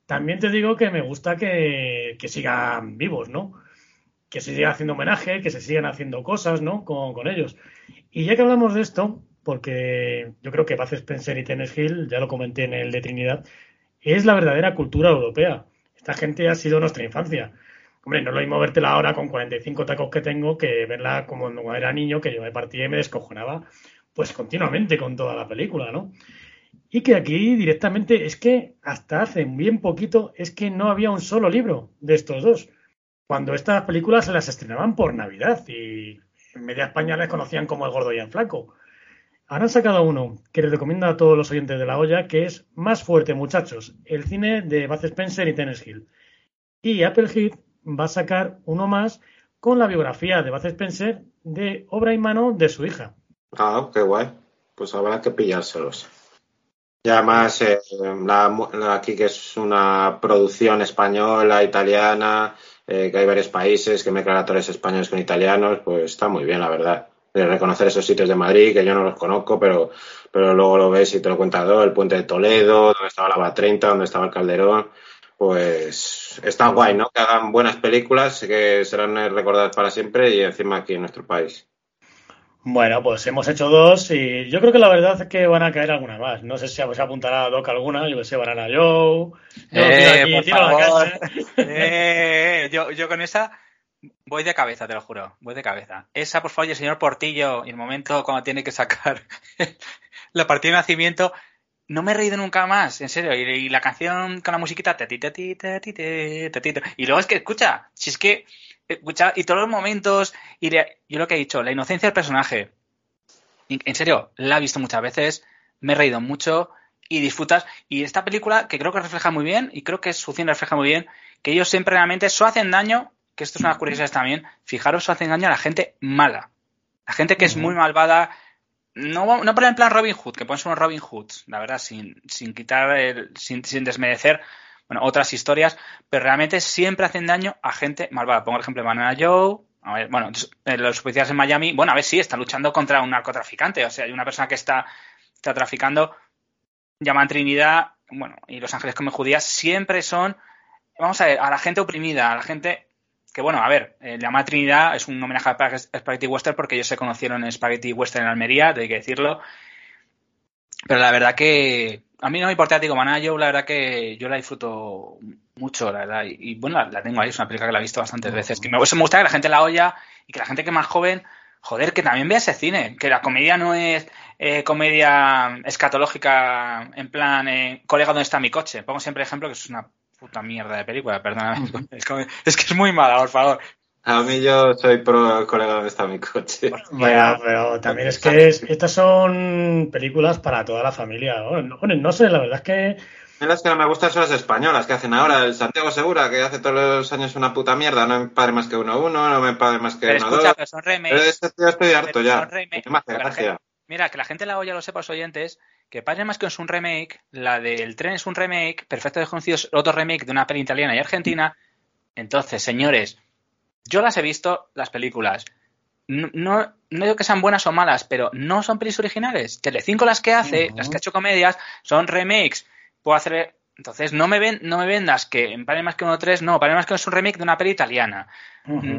También te digo que me gusta que, sigan vivos, ¿no? Que se siga haciendo homenaje, que se sigan haciendo cosas, ¿no? Con, ellos. Y ya que hablamos de esto, porque yo creo que Baz Spencer y Tennis Hill, ya lo comenté en el de Trinidad, es la verdadera cultura europea. Esta gente ha sido nuestra infancia. Hombre, no lo mismo vértela ahora con 45 tacos que tengo que verla como cuando era niño, que yo me partía y me descojonaba, pues continuamente con toda la película, ¿no? Y que aquí directamente es que hasta hace bien poquito es que no había un solo libro de estos dos. Cuando estas películas se las estrenaban por Navidad y en media España les conocían como el gordo y el flaco. Han sacado uno que les recomiendo a todos los oyentes de la olla, que es Más fuerte, muchachos, el cine de Baz Spencer y Tennis Hill. Y Apple Heat va a sacar uno más con la biografía de Baz Spencer de obra y mano de su hija. Ah, qué guay. Pues habrá que pillárselos. Y además, eh, la, aquí que es una producción española, italiana, eh, que hay varios países que mezclan actores españoles con italianos, pues está muy bien, la verdad. De reconocer esos sitios de Madrid, que yo no los conozco, pero, pero luego lo ves y te lo cuenta todo, el puente de Toledo, donde estaba la BA30, donde estaba el Calderón, pues está guay, ¿no? Que hagan buenas películas que serán recordadas para siempre y encima aquí en nuestro país. Bueno, pues hemos hecho dos y yo creo que la verdad es que van a caer alguna más. No sé si se apuntará a Doc alguna, yo que sé, van a Joe. Eh, eh, yo, yo con esa voy de cabeza, te lo juro, voy de cabeza. Esa, por favor, el señor Portillo, y el momento cuando tiene que sacar la partida de nacimiento, no me he reído nunca más, en serio. Y, la canción con la musiquita, y luego es que, escucha, si es que, escucha, y todos los momentos, y yo lo que he dicho, la inocencia del personaje, en serio, la he visto muchas veces, me he reído mucho y disfrutas. Y esta película, que creo que refleja muy bien, y creo que su cine refleja muy bien, que ellos siempre realmente so hacen daño, que esto es una curiosidad también, fijaros, so hacen daño a la gente mala. La gente que es muy malvada, no, no por en plan Robin Hood, que pueden ser unos Robin Hoods, la verdad, sin, sin quitar, el, sin, sin desmerecer bueno, otras historias, pero realmente siempre hacen daño a gente malvada. Pongo el ejemplo de Banana Joe, a ver, bueno, los policías en Miami, bueno, a ver, sí, están luchando contra un narcotraficante, o sea, hay una persona que está, está traficando, llaman Trinidad, bueno, y Los Ángeles como judías, siempre son, vamos a ver, a la gente oprimida, a la gente que bueno, a ver, eh, la Trinidad es un homenaje a Spaghetti Western porque ellos se conocieron en Spaghetti Western en Almería, hay que decirlo. Pero la verdad que a mí no me importa, digo, Maná, yo la verdad que yo la disfruto mucho, la verdad. Y, bueno, la, tengo ahí, es una película que la he visto bastantes veces. Que me, me gusta que la gente la oya y que la gente que es más joven, joder, que también vea ese cine. Que la comedia no es eh, comedia escatológica en plan, eh, colega, ¿dónde está mi coche? Pongo siempre ejemplo que es una puta mierda de película, perdóname. es, que es muy mala, por favor. A mí yo soy pro colega donde está mi coche. Bueno, pero también es que estas son películas para toda la familia. ¿no? no sé, la verdad es que las que no me gustan son las españolas que hacen ahora. El Santiago Segura, que hace todos los años una puta mierda. No me padre más que uno uno, no me padre más que pero uno escucha, dos. Pero son remakes. Pero este tío estoy harto ya. Remakes, mira, que la gente la oye, lo sepa, los oyentes, que Padre más que es un remake, la del tren es un remake, Perfecto Desconocido es otro remake de una peli italiana y argentina. Entonces, señores, yo las he visto, las películas. No, no, digo que sean buenas o malas, pero no son pelis originales. Telecinco las que hace, las que ha hecho comedias, son remakes. Puedo hacer entonces, no me, ven, no me vendas que en Padre más que uno tres, no, Padre más que uno es un remake de una peli italiana.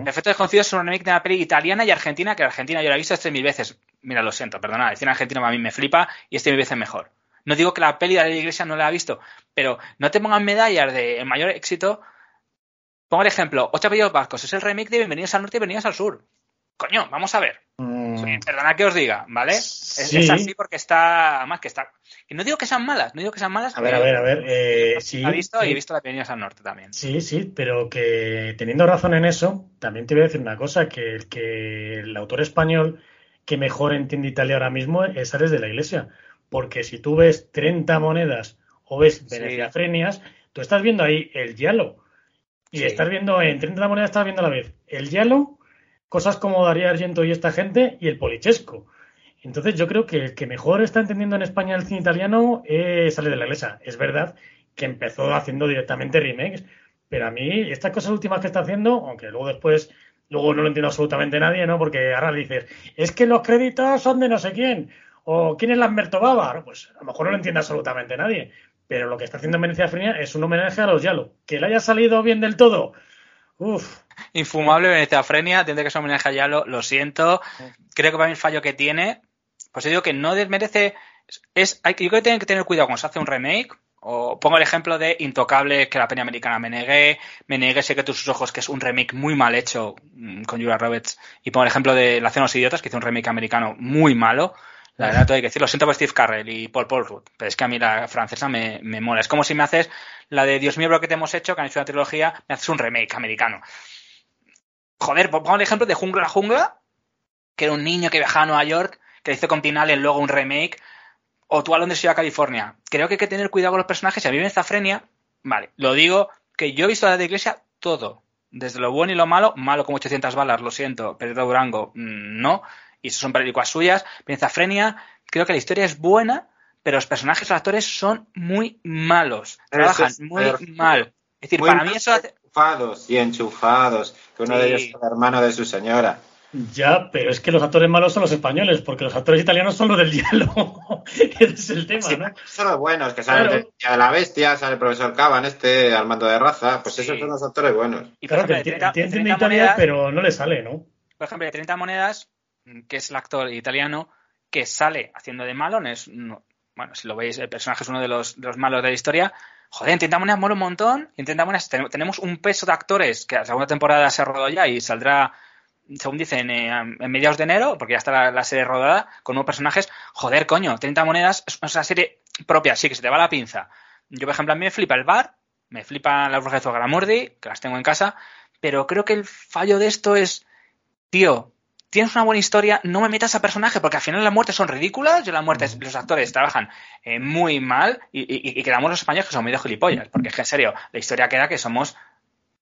Perfecto Desconocido es un remake de una peli italiana y argentina, que Argentina yo la he visto este mil veces. Mira, lo siento, perdona, decir argentino a mí me flipa y este mil veces mejor. No digo que la peli de la iglesia no la ha visto, pero no te pongan medallas de el mayor éxito. Pongo el ejemplo, Ocho apellidos vascos, es el remake de Bienvenidos al Norte y Bienvenidos al Sur. Coño, vamos a ver. Mm. Perdona que os diga, ¿vale? Es, así porque está. Más que está. Y no digo que sean malas, no digo que sean malas. A ver, a ver, a ver. Eh, sí, he visto y he visto la Bienvenidos al Norte también. Sí, sí, pero que teniendo razón en eso, también te voy a decir una cosa: que, que el autor español que mejor entiende Italia ahora mismo es Ares de la Iglesia. Porque si tú ves 30 monedas o ves Veneciafrenias, tú estás viendo ahí el Yalo. Y estás viendo en 30 monedas, estás viendo a la vez el Yalo cosas como Darío Argento y esta gente y el Polichesco. Entonces yo creo que el que mejor está entendiendo en España el cine italiano es Sale de la Iglesia. Es verdad que empezó haciendo directamente remakes, pero a mí estas cosas últimas que está haciendo, aunque luego después, luego no lo entiende absolutamente nadie, ¿no? Porque ahora dices, es que los créditos son de no sé quién, o quién es Lamberto Bava, pues a lo mejor no lo entiende absolutamente nadie, pero lo que está haciendo en Venecia Frenia es un homenaje a los Yalo. Que le haya salido bien del todo, Uf. Infumable Veneciafrenia, tiene que ser homenaje a Yalo, lo siento. Creo que para mí el fallo que tiene, pues yo digo que no desmerece. Es, hay, yo creo que tienen que tener cuidado cuando se hace un remake. O pongo el ejemplo de Intocable, que la peña americana me negué. Me negué Sé que tus ojos, que es un remake muy mal hecho mm, con Julia Roberts. Y pongo el ejemplo de La Cena los Idiotas, que hizo un remake americano muy malo. La verdad, tengo que decir, lo siento por Steve Carrell y Paul Rudd, pero es que a mí la francesa me, me mola. Es como si me haces la de Dios mío, lo que te hemos hecho, que han hecho una trilogía, me haces un remake americano. Joder, pongo el ejemplo de Jungla la Jungla, que era un niño que viajaba a Nueva York, que hizo con Tinale luego un remake, o tú a Londres y a California. Creo que hay que tener cuidado con los personajes. Si a mí me vale, lo digo, que yo he visto la de Iglesia todo, desde lo bueno y lo malo, malo como 800 balas, lo siento, Pedro Durango, mm, no, y eso son películas suyas. Frenia, creo que la historia es buena, pero los personajes, los actores son muy malos. Trabajan muy mal. Es decir, para mí eso hace... Enchufados y enchufados, que uno de ellos es el hermano de su señora. Ya, pero es que los actores malos son los españoles, porque los actores italianos son los del hielo. Ese es el tema, ¿no? Son los buenos, que sale de la bestia, sale el profesor Caban, este, Armando de Raza, pues esos son los actores buenos. Y claro, que tiene Italia, pero no le sale, ¿no? Por ejemplo, de 30 monedas, que es el actor italiano, que sale haciendo de malo, es, bueno, si lo veis, el personaje es uno de los, malos de la historia. Joder, en 30 monedas mola un montón. En 30 monedas tenemos un peso de actores que la segunda temporada se ha rodado ya y saldrá, según dicen, eh, en mediados de enero, porque ya está la, serie rodada, con nuevos personajes. Joder, coño, 30 monedas es una serie propia, sí, que se te va la pinza. Yo, por ejemplo, a mí me flipa el bar, me flipa la bruja de Zogaramurdi, que las tengo en casa, pero creo que el fallo de esto es, tío, tienes una buena historia, no me metas a personaje, porque al final las muertes son ridículas, yo las muertes, los actores trabajan eh, muy mal y, quedamos los españoles que son medio gilipollas, porque es que en serio, la historia queda que somos,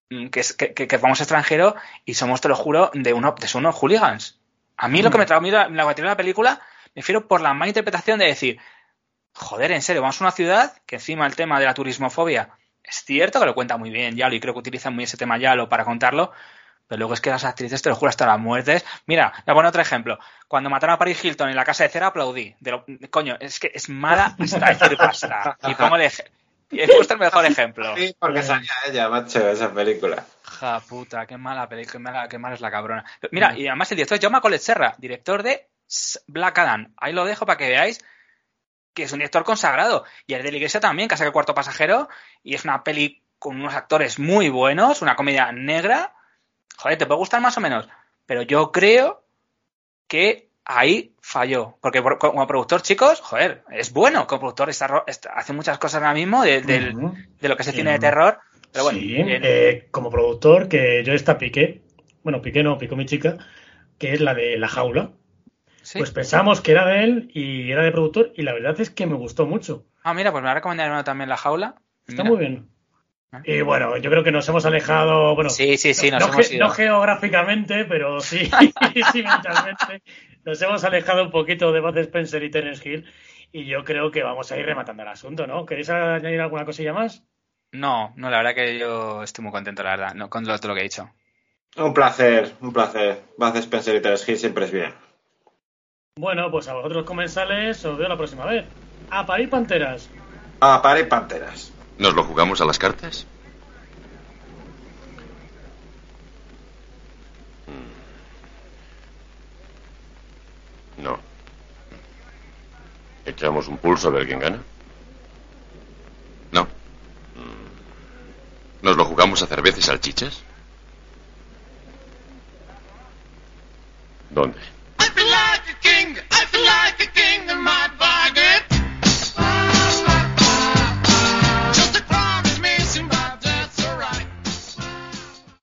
mm, que, que, que, vamos extranjero y somos, te lo juro, de uno, de unos hooligans. A mí lo que me trajo la, la, de la película, me refiero por la mala interpretación de decir, joder, en serio, vamos a una ciudad que encima el tema de la turismofobia es cierto que lo cuenta muy bien Yalo y creo que utilizan muy ese tema Yalo para contarlo, pero luego es que las actrices, te lo juro, hasta las muertes. Mira, voy a poner otro ejemplo. Cuando mataron a Paris Hilton en la casa de cera, aplaudí. De coño, es que es mala hasta decir basta. Y pongo el He puesto el mejor ejemplo. Sí, porque salía ella, macho, esa película. Ja, puta, qué mala película, qué mala, qué mala es la cabrona. Mira, y además el director es Jaume Colet Serra, director de Black Adam. Ahí lo dejo para que veáis que es un director consagrado. Y el de la iglesia también, que hace el cuarto pasajero. Y es una peli con unos actores muy buenos, una comedia negra joder, te puede gustar más o menos, pero yo creo que ahí falló. Porque como productor, chicos, joder, es bueno. Como productor está, hace muchas cosas ahora mismo de, lo que se tiene de terror. Pero bueno, sí, eh, como productor, que yo esta piqué, bueno, piqué no, picó mi chica, que es la de La Jaula. Pues pensamos que era de él y era de productor y la verdad es que me gustó mucho. Ah, mira, pues me va a recomendar también La Jaula. Está muy bien. Y bueno, yo creo que nos hemos alejado, bueno, sí, sí, sí, nos no, hemos no geográficamente, pero sí, sí mentalmente. Nos hemos alejado un poquito de Bud Spencer y Terence Hill y yo creo que vamos a ir rematando el asunto, ¿no? ¿Queréis añadir alguna cosilla más? No, no, la verdad que yo estoy muy contento, la verdad, no, con todo lo que he dicho. Un placer, un placer. Bud Spencer y Terence Hill siempre es bien. Bueno, pues a vosotros comensales os veo la próxima vez. A parir panteras. A parir panteras. ¿Nos lo jugamos a las cartas? No. ¿Echamos un pulso a ver quién gana? No. Mm. ¿Nos lo jugamos a cerveza y salchichas? ¿Dónde? I feel like a king, I feel like a king